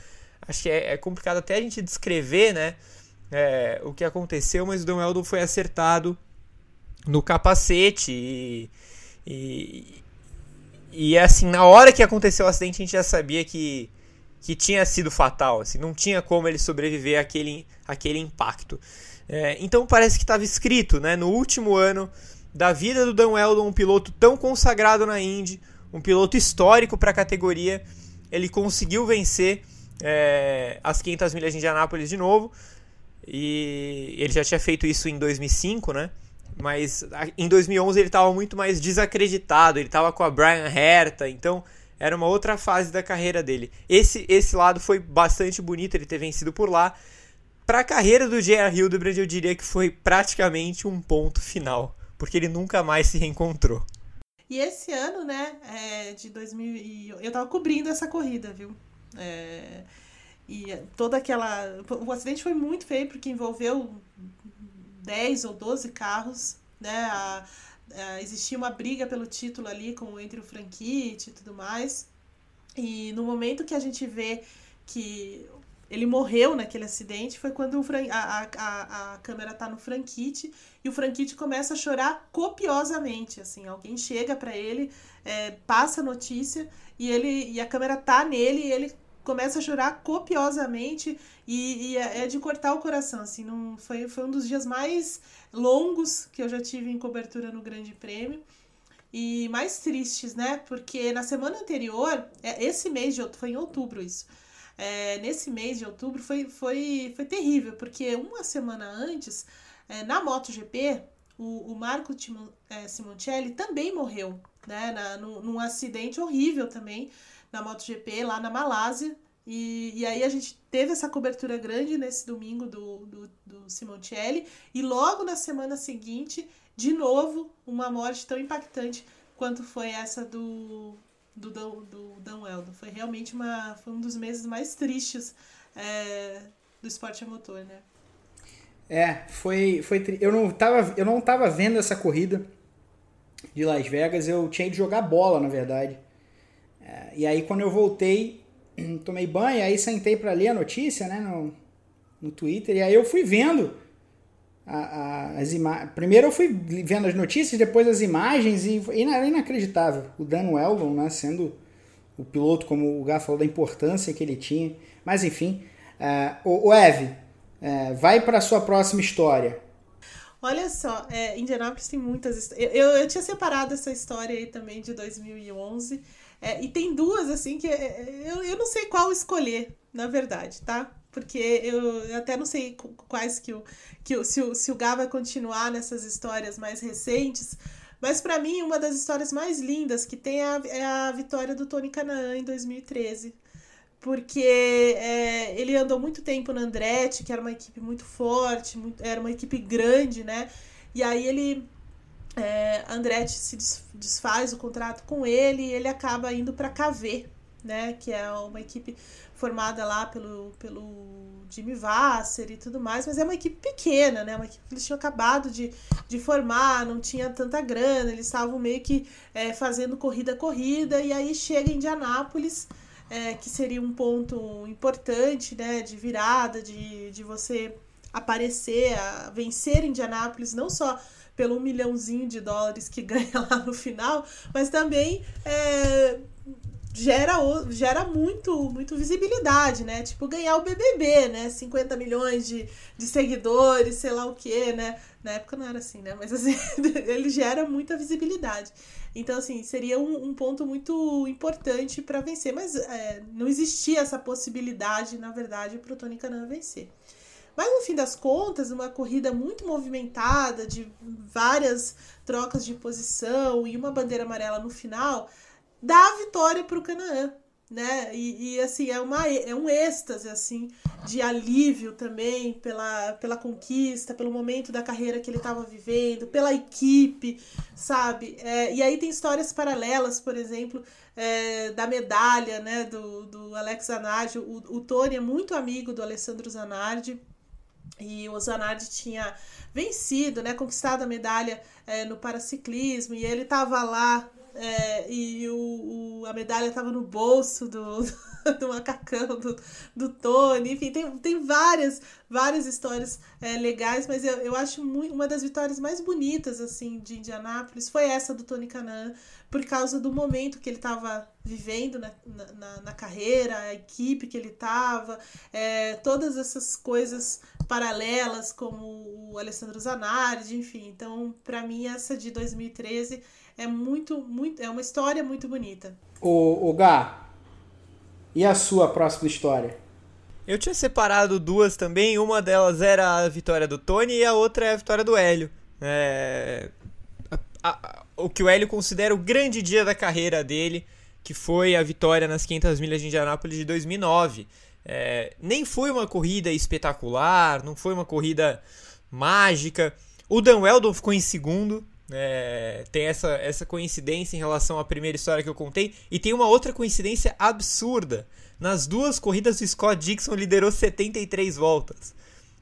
acho que é, é complicado até a gente descrever, né? É, o que aconteceu, mas o Dom Eldon foi acertado no capacete e, e, e assim, na hora que aconteceu o acidente a gente já sabia que, que tinha sido fatal, assim, não tinha como ele sobreviver àquele, àquele impacto. É, então parece que estava escrito, né, no último ano da vida do Dan Weldon, um piloto tão consagrado na Indy, um piloto histórico para a categoria, ele conseguiu vencer é, as 500 milhas de Indianápolis de novo. E ele já tinha feito isso em 2005, né? Mas em 2011 ele estava muito mais desacreditado, ele estava com a Brian Herta, então era uma outra fase da carreira dele. Esse, esse lado foi bastante bonito ele ter vencido por lá. Para a carreira do J.R. Hildebrand, eu diria que foi praticamente um ponto final, porque ele nunca mais se reencontrou. E esse ano, né, é, de 2000, eu tava cobrindo essa corrida, viu? É, e toda aquela. O acidente foi muito feio porque envolveu 10 ou 12 carros, né? A, a, existia uma briga pelo título ali com, entre o Franquite e tudo mais. E no momento que a gente vê que ele morreu naquele acidente foi quando o Fran... a, a, a câmera tá no Franquite e o Franquite começa a chorar copiosamente. Assim, alguém chega para ele, é, passa a notícia e ele e a câmera tá nele e ele começa a chorar copiosamente e, e é, é de cortar o coração, assim, não, foi, foi um dos dias mais longos que eu já tive em cobertura no Grande Prêmio e mais tristes, né? Porque na semana anterior, é, esse mês de foi em outubro isso. É, nesse mês de outubro foi, foi, foi terrível, porque uma semana antes, é, na MotoGP, o, o Marco Timon, é, Simoncelli também morreu, né? Na, no, num acidente horrível também na MotoGP lá na Malásia. E, e aí a gente teve essa cobertura grande nesse domingo do, do, do Simoncelli. E logo na semana seguinte, de novo, uma morte tão impactante quanto foi essa do, do, do, do Dan Weldon. Foi realmente uma, foi um dos meses mais tristes é, do esporte a motor, né? É, foi, foi eu não tava eu não tava vendo essa corrida de Las Vegas, eu tinha de jogar bola, na verdade. É, e aí quando eu voltei, *clears throat* tomei banho, aí sentei para ler a notícia, né, no, no Twitter, e aí eu fui vendo a, a, as imagens. Primeiro eu fui vendo as notícias, depois as imagens, e, era inacreditável. O Dan Weldon, né, sendo o piloto, como o Gá falou, da importância que ele tinha. Mas enfim, uh, o, o Ev, uh, vai para sua próxima história. Olha só, é, Indianapolis tem muitas eu, eu, eu tinha separado essa história aí também de 2011. É, e tem duas, assim, que é, eu, eu não sei qual escolher, na verdade, tá? Porque eu até não sei quais que o. Que o se, o se o Gá vai continuar nessas histórias mais recentes. Mas para mim, uma das histórias mais lindas que tem é a, é a vitória do Tony Canaan em 2013. Porque é, ele andou muito tempo na Andretti, que era uma equipe muito forte, muito, era uma equipe grande, né? E aí ele é, Andretti se desfaz o contrato com ele e ele acaba indo para KV, né, que é uma equipe formada lá pelo, pelo Jimmy Vasser e tudo mais, mas é uma equipe pequena, né, uma equipe que eles tinham acabado de, de formar, não tinha tanta grana, eles estavam meio que é, fazendo corrida corrida e aí chega em Indianápolis, é, que seria um ponto importante, né, de virada, de, de você aparecer, a vencer Indianápolis, não só pelo um milhãozinho de dólares que *laughs* ganha lá no final, mas também é, gera, gera muito, muito visibilidade, né? Tipo, ganhar o BBB, né? 50 milhões de, de seguidores, sei lá o quê, né? Na época não era assim, né? Mas assim, *laughs* ele gera muita visibilidade. Então, assim, seria um, um ponto muito importante para vencer. Mas é, não existia essa possibilidade, na verdade, para o Tony Canan vencer. Mas no fim das contas, uma corrida muito movimentada, de várias trocas de posição e uma bandeira amarela no final, dá a vitória para o Canaã. Né? E, e, assim, é, uma, é um êxtase assim, de alívio também pela, pela conquista, pelo momento da carreira que ele estava vivendo, pela equipe, sabe? É, e aí tem histórias paralelas, por exemplo, é, da medalha né, do, do Alex Zanardi. O, o Tony é muito amigo do Alessandro Zanardi e o Zanardi tinha vencido, né, conquistado a medalha é, no paraciclismo, e ele estava lá é, e o, o, a medalha estava no bolso do, do *laughs* macacão do, do Tony. Enfim, tem, tem várias, várias histórias é, legais, mas eu, eu acho muito, uma das vitórias mais bonitas assim de Indianápolis foi essa do Tony Canan, por causa do momento que ele estava vivendo na, na, na, carreira, a equipe que ele estava, é, todas essas coisas paralelas, como o Alessandro Zanardi, enfim. Então, para mim, essa de 2013 é muito, muito, é uma história muito bonita. O, o Gá, e a sua próxima história? Eu tinha separado duas também, uma delas era a vitória do Tony e a outra é a vitória do Hélio. É... A, a, o que o Hélio considera o grande dia da carreira dele, que foi a vitória nas 500 milhas de Indianápolis de 2009. É... Nem foi uma corrida espetacular, não foi uma corrida mágica. O Dan Weldon ficou em segundo, é, tem essa, essa coincidência em relação à primeira história que eu contei. E tem uma outra coincidência absurda. Nas duas corridas, o Scott Dixon liderou 73 voltas.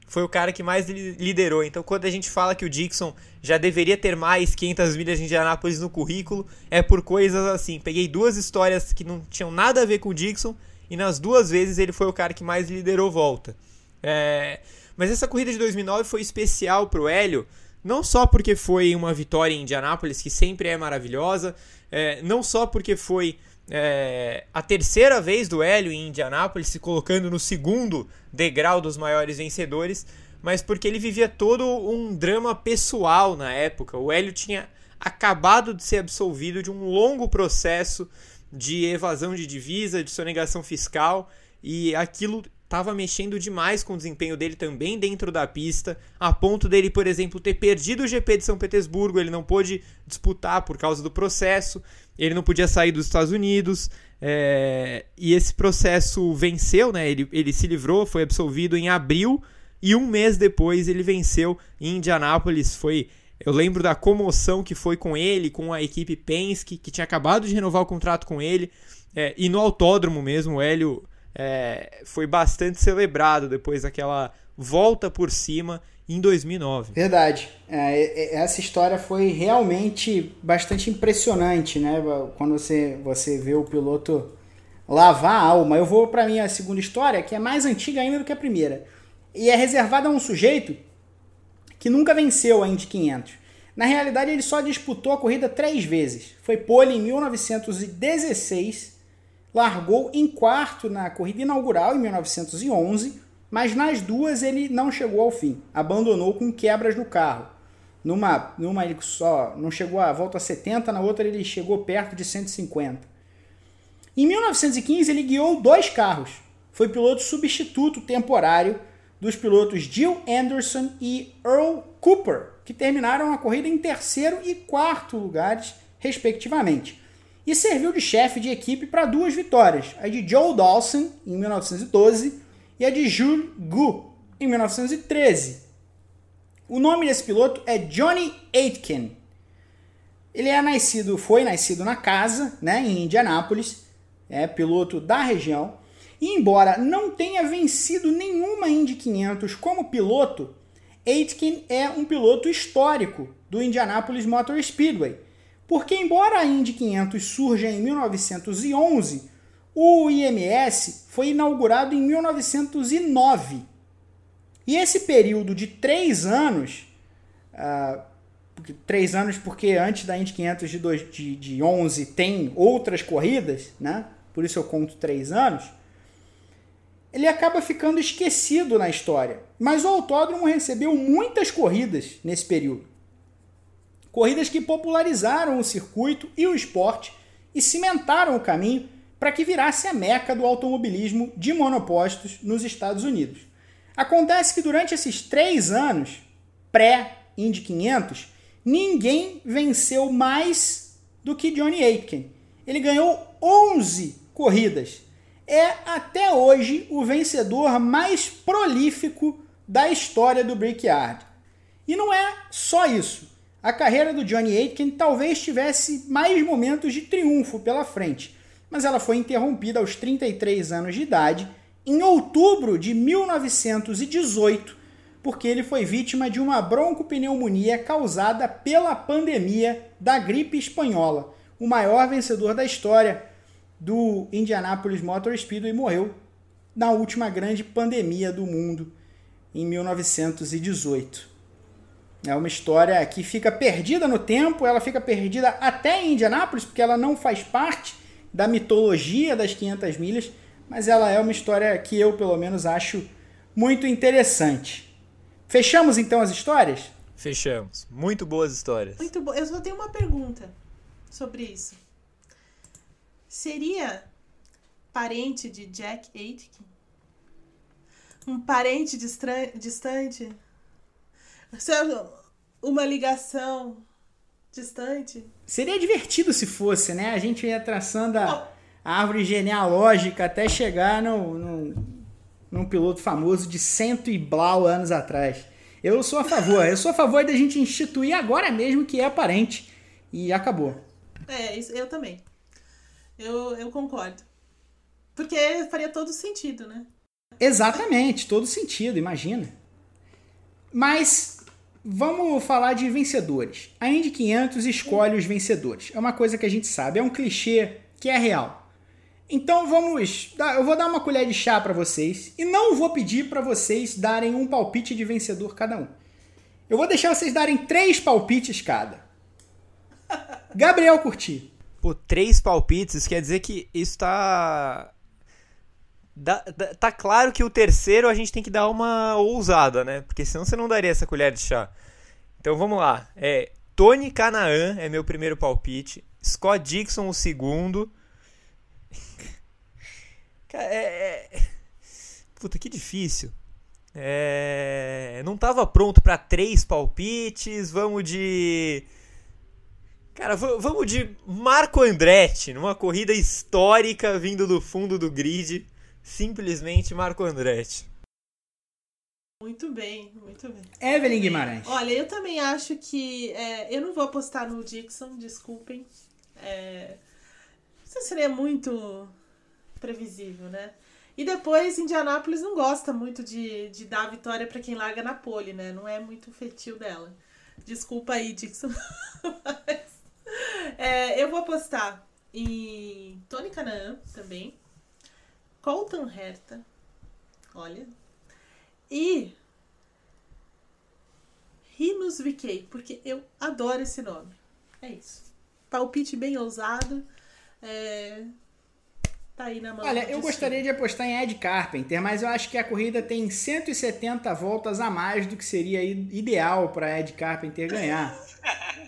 Foi o cara que mais liderou. Então, quando a gente fala que o Dixon já deveria ter mais 500 milhas de Indianápolis no currículo, é por coisas assim. Peguei duas histórias que não tinham nada a ver com o Dixon, e nas duas vezes ele foi o cara que mais liderou volta. É... Mas essa corrida de 2009 foi especial para o Hélio, não só porque foi uma vitória em Indianápolis, que sempre é maravilhosa, é, não só porque foi é, a terceira vez do Hélio em Indianápolis, se colocando no segundo degrau dos maiores vencedores, mas porque ele vivia todo um drama pessoal na época. O Hélio tinha acabado de ser absolvido de um longo processo de evasão de divisa, de sonegação fiscal, e aquilo estava mexendo demais com o desempenho dele também dentro da pista, a ponto dele, por exemplo, ter perdido o GP de São Petersburgo, ele não pôde disputar por causa do processo, ele não podia sair dos Estados Unidos, é, e esse processo venceu, né? Ele, ele se livrou, foi absolvido em abril, e um mês depois ele venceu em Indianápolis. Foi, eu lembro da comoção que foi com ele, com a equipe Penske, que tinha acabado de renovar o contrato com ele, é, e no autódromo mesmo, o Hélio é, foi bastante celebrado depois daquela volta por cima em 2009. Verdade. É, essa história foi realmente bastante impressionante, né? Quando você, você vê o piloto lavar a alma. Eu vou para minha segunda história, que é mais antiga ainda do que a primeira. E é reservada a um sujeito que nunca venceu a Indy 500. Na realidade, ele só disputou a corrida três vezes. Foi pole em 1916, largou em quarto na corrida inaugural em 1911, mas nas duas ele não chegou ao fim, abandonou com quebras no carro. Numa, numa ele só não chegou a volta a 70, na outra ele chegou perto de 150. Em 1915 ele guiou dois carros. Foi piloto substituto temporário dos pilotos Jill Anderson e Earl Cooper, que terminaram a corrida em terceiro e quarto lugares, respectivamente e serviu de chefe de equipe para duas vitórias, a de Joe Dawson em 1912 e a de Jules Gu em 1913. O nome desse piloto é Johnny Aitken. Ele é nascido, foi nascido na casa, né, em Indianápolis, é piloto da região. E embora não tenha vencido nenhuma Indy 500 como piloto, Aitken é um piloto histórico do Indianapolis Motor Speedway porque, embora a Indy 500 surja em 1911, o IMS foi inaugurado em 1909. E esse período de três anos, uh, três anos porque antes da Indy 500 de, dois, de, de 11 tem outras corridas, né? por isso eu conto três anos, ele acaba ficando esquecido na história. Mas o autódromo recebeu muitas corridas nesse período. Corridas que popularizaram o circuito e o esporte e cimentaram o caminho para que virasse a meca do automobilismo de monopostos nos Estados Unidos. Acontece que durante esses três anos, pré-Indy 500, ninguém venceu mais do que Johnny Aitken. Ele ganhou 11 corridas. É até hoje o vencedor mais prolífico da história do Brickyard. E não é só isso a carreira do Johnny Aitken talvez tivesse mais momentos de triunfo pela frente, mas ela foi interrompida aos 33 anos de idade, em outubro de 1918, porque ele foi vítima de uma broncopneumonia causada pela pandemia da gripe espanhola. O maior vencedor da história do Indianapolis Motor Speedway morreu na última grande pandemia do mundo, em 1918. É uma história que fica perdida no tempo, ela fica perdida até em Indianápolis, porque ela não faz parte da mitologia das 500 milhas, mas ela é uma história que eu, pelo menos, acho muito interessante. Fechamos então as histórias? Fechamos. Muito boas histórias. Muito bo... Eu só tenho uma pergunta sobre isso. Seria parente de Jack Aitken? um parente distante? Uma ligação distante? Seria divertido se fosse, né? A gente ia traçando a, a árvore genealógica até chegar no, no, num piloto famoso de cento e blau anos atrás. Eu sou a favor, eu sou a favor da gente instituir agora mesmo que é parente. E acabou. É, isso, eu também. Eu, eu concordo. Porque faria todo sentido, né? Exatamente, todo sentido, imagina. Mas vamos falar de vencedores. A Indy 500 escolhe os vencedores. É uma coisa que a gente sabe, é um clichê que é real. Então vamos, eu vou dar uma colher de chá para vocês e não vou pedir para vocês darem um palpite de vencedor cada um. Eu vou deixar vocês darem três palpites cada. Gabriel Curti. Pô, três palpites, quer dizer que isso tá tá claro que o terceiro a gente tem que dar uma ousada, né? Porque senão você não daria essa colher de chá. Então vamos lá. É, Tony Canaan é meu primeiro palpite. Scott Dixon o segundo. *laughs* é, é... Puta, que difícil. É... Não tava pronto para três palpites. Vamos de. Cara, vamos de Marco Andretti, numa corrida histórica vindo do fundo do grid simplesmente Marco Andretti. Muito bem, muito bem. Evelyn Guimarães. Olha, eu também acho que. É, eu não vou apostar no Dixon, desculpem. É, isso seria muito previsível, né? E depois, Indianápolis não gosta muito de, de dar a vitória para quem larga na pole, né? Não é muito fetil dela. Desculpa aí, Dixon. *laughs* Mas, é, eu vou apostar em Tony Canaan também. Colton Herta. Olha. E Rinos VK, porque eu adoro esse nome. É isso. Palpite bem ousado. É... Tá aí na mão. Olha, eu gostaria de apostar em Ed Carpenter, mas eu acho que a corrida tem 170 voltas a mais do que seria ideal para Ed Carpenter ganhar.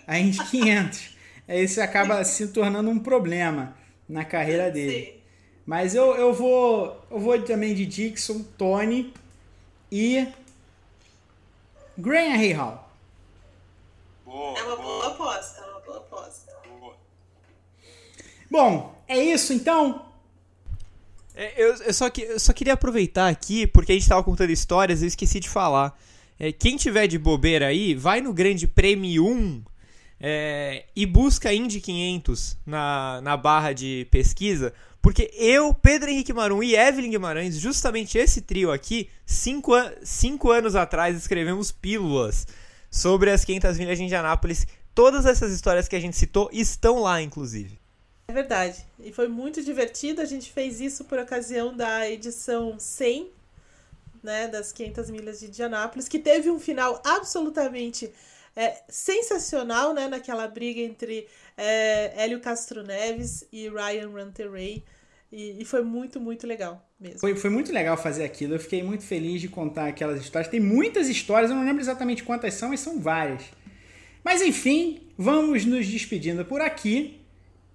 a Indy 500. Isso acaba se tornando um problema na carreira dele. Sim. Mas eu, eu vou eu vou também de Dixon, Tony e Graham Rahal. Boa, é uma boa aposta, é uma boa aposta. Boa. Bom, é isso então. É, eu, eu, só que, eu só queria aproveitar aqui, porque a gente estava contando histórias, eu esqueci de falar. É, quem tiver de bobeira aí, vai no Grande Prêmio 1 é, e busca Indy 500 na, na barra de pesquisa, porque eu, Pedro Henrique Marum e Evelyn Guimarães, justamente esse trio aqui, cinco, an cinco anos atrás, escrevemos pílulas sobre as 500 milhas de Indianápolis. Todas essas histórias que a gente citou estão lá, inclusive. É verdade. E foi muito divertido. A gente fez isso por ocasião da edição 100 né, das 500 milhas de Indianápolis, que teve um final absolutamente é, sensacional, né, naquela briga entre é, Hélio Castro Neves e Ryan Ranteray. E, e, foi muito, muito legal mesmo. Foi, foi muito legal fazer aquilo. Eu fiquei muito feliz de contar aquelas histórias. Tem muitas histórias, eu não lembro exatamente quantas são, mas são várias. Mas enfim, vamos nos despedindo por aqui.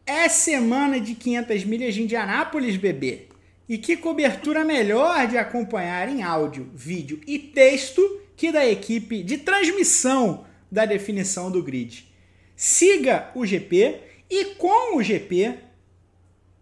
É semana de 500 milhas de Indianápolis, bebê. E que cobertura melhor de acompanhar em áudio, vídeo e texto que da equipe de transmissão da definição do grid. Siga o GP e com o GP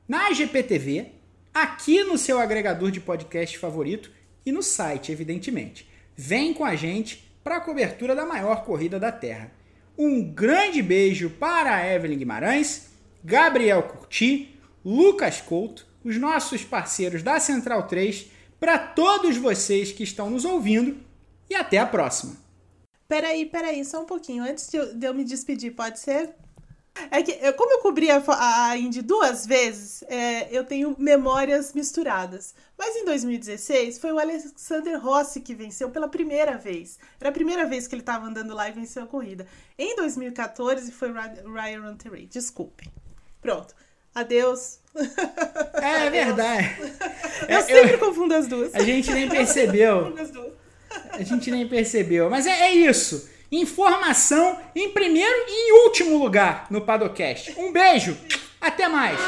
na GPTV, aqui no seu agregador de podcast favorito e no site, evidentemente. Vem com a gente para a cobertura da maior corrida da Terra. Um grande beijo para Evelyn Guimarães, Gabriel Curti, Lucas Couto, os nossos parceiros da Central 3, para todos vocês que estão nos ouvindo e até a próxima. Peraí, peraí, só um pouquinho. Antes de eu, de eu me despedir, pode ser? É que, eu, como eu cobri a, a Indy duas vezes, é, eu tenho memórias misturadas. Mas em 2016 foi o Alexander Rossi que venceu pela primeira vez. Era a primeira vez que ele estava andando lá e venceu a corrida. Em 2014 foi Ryan Runteray. Desculpe. Pronto. Adeus. É, é verdade. *laughs* Eu é, sempre eu, confundo as duas. A gente nem percebeu. *laughs* A gente nem percebeu. Mas é, é isso. Informação em primeiro e último lugar no Padocast. Um beijo. Até mais.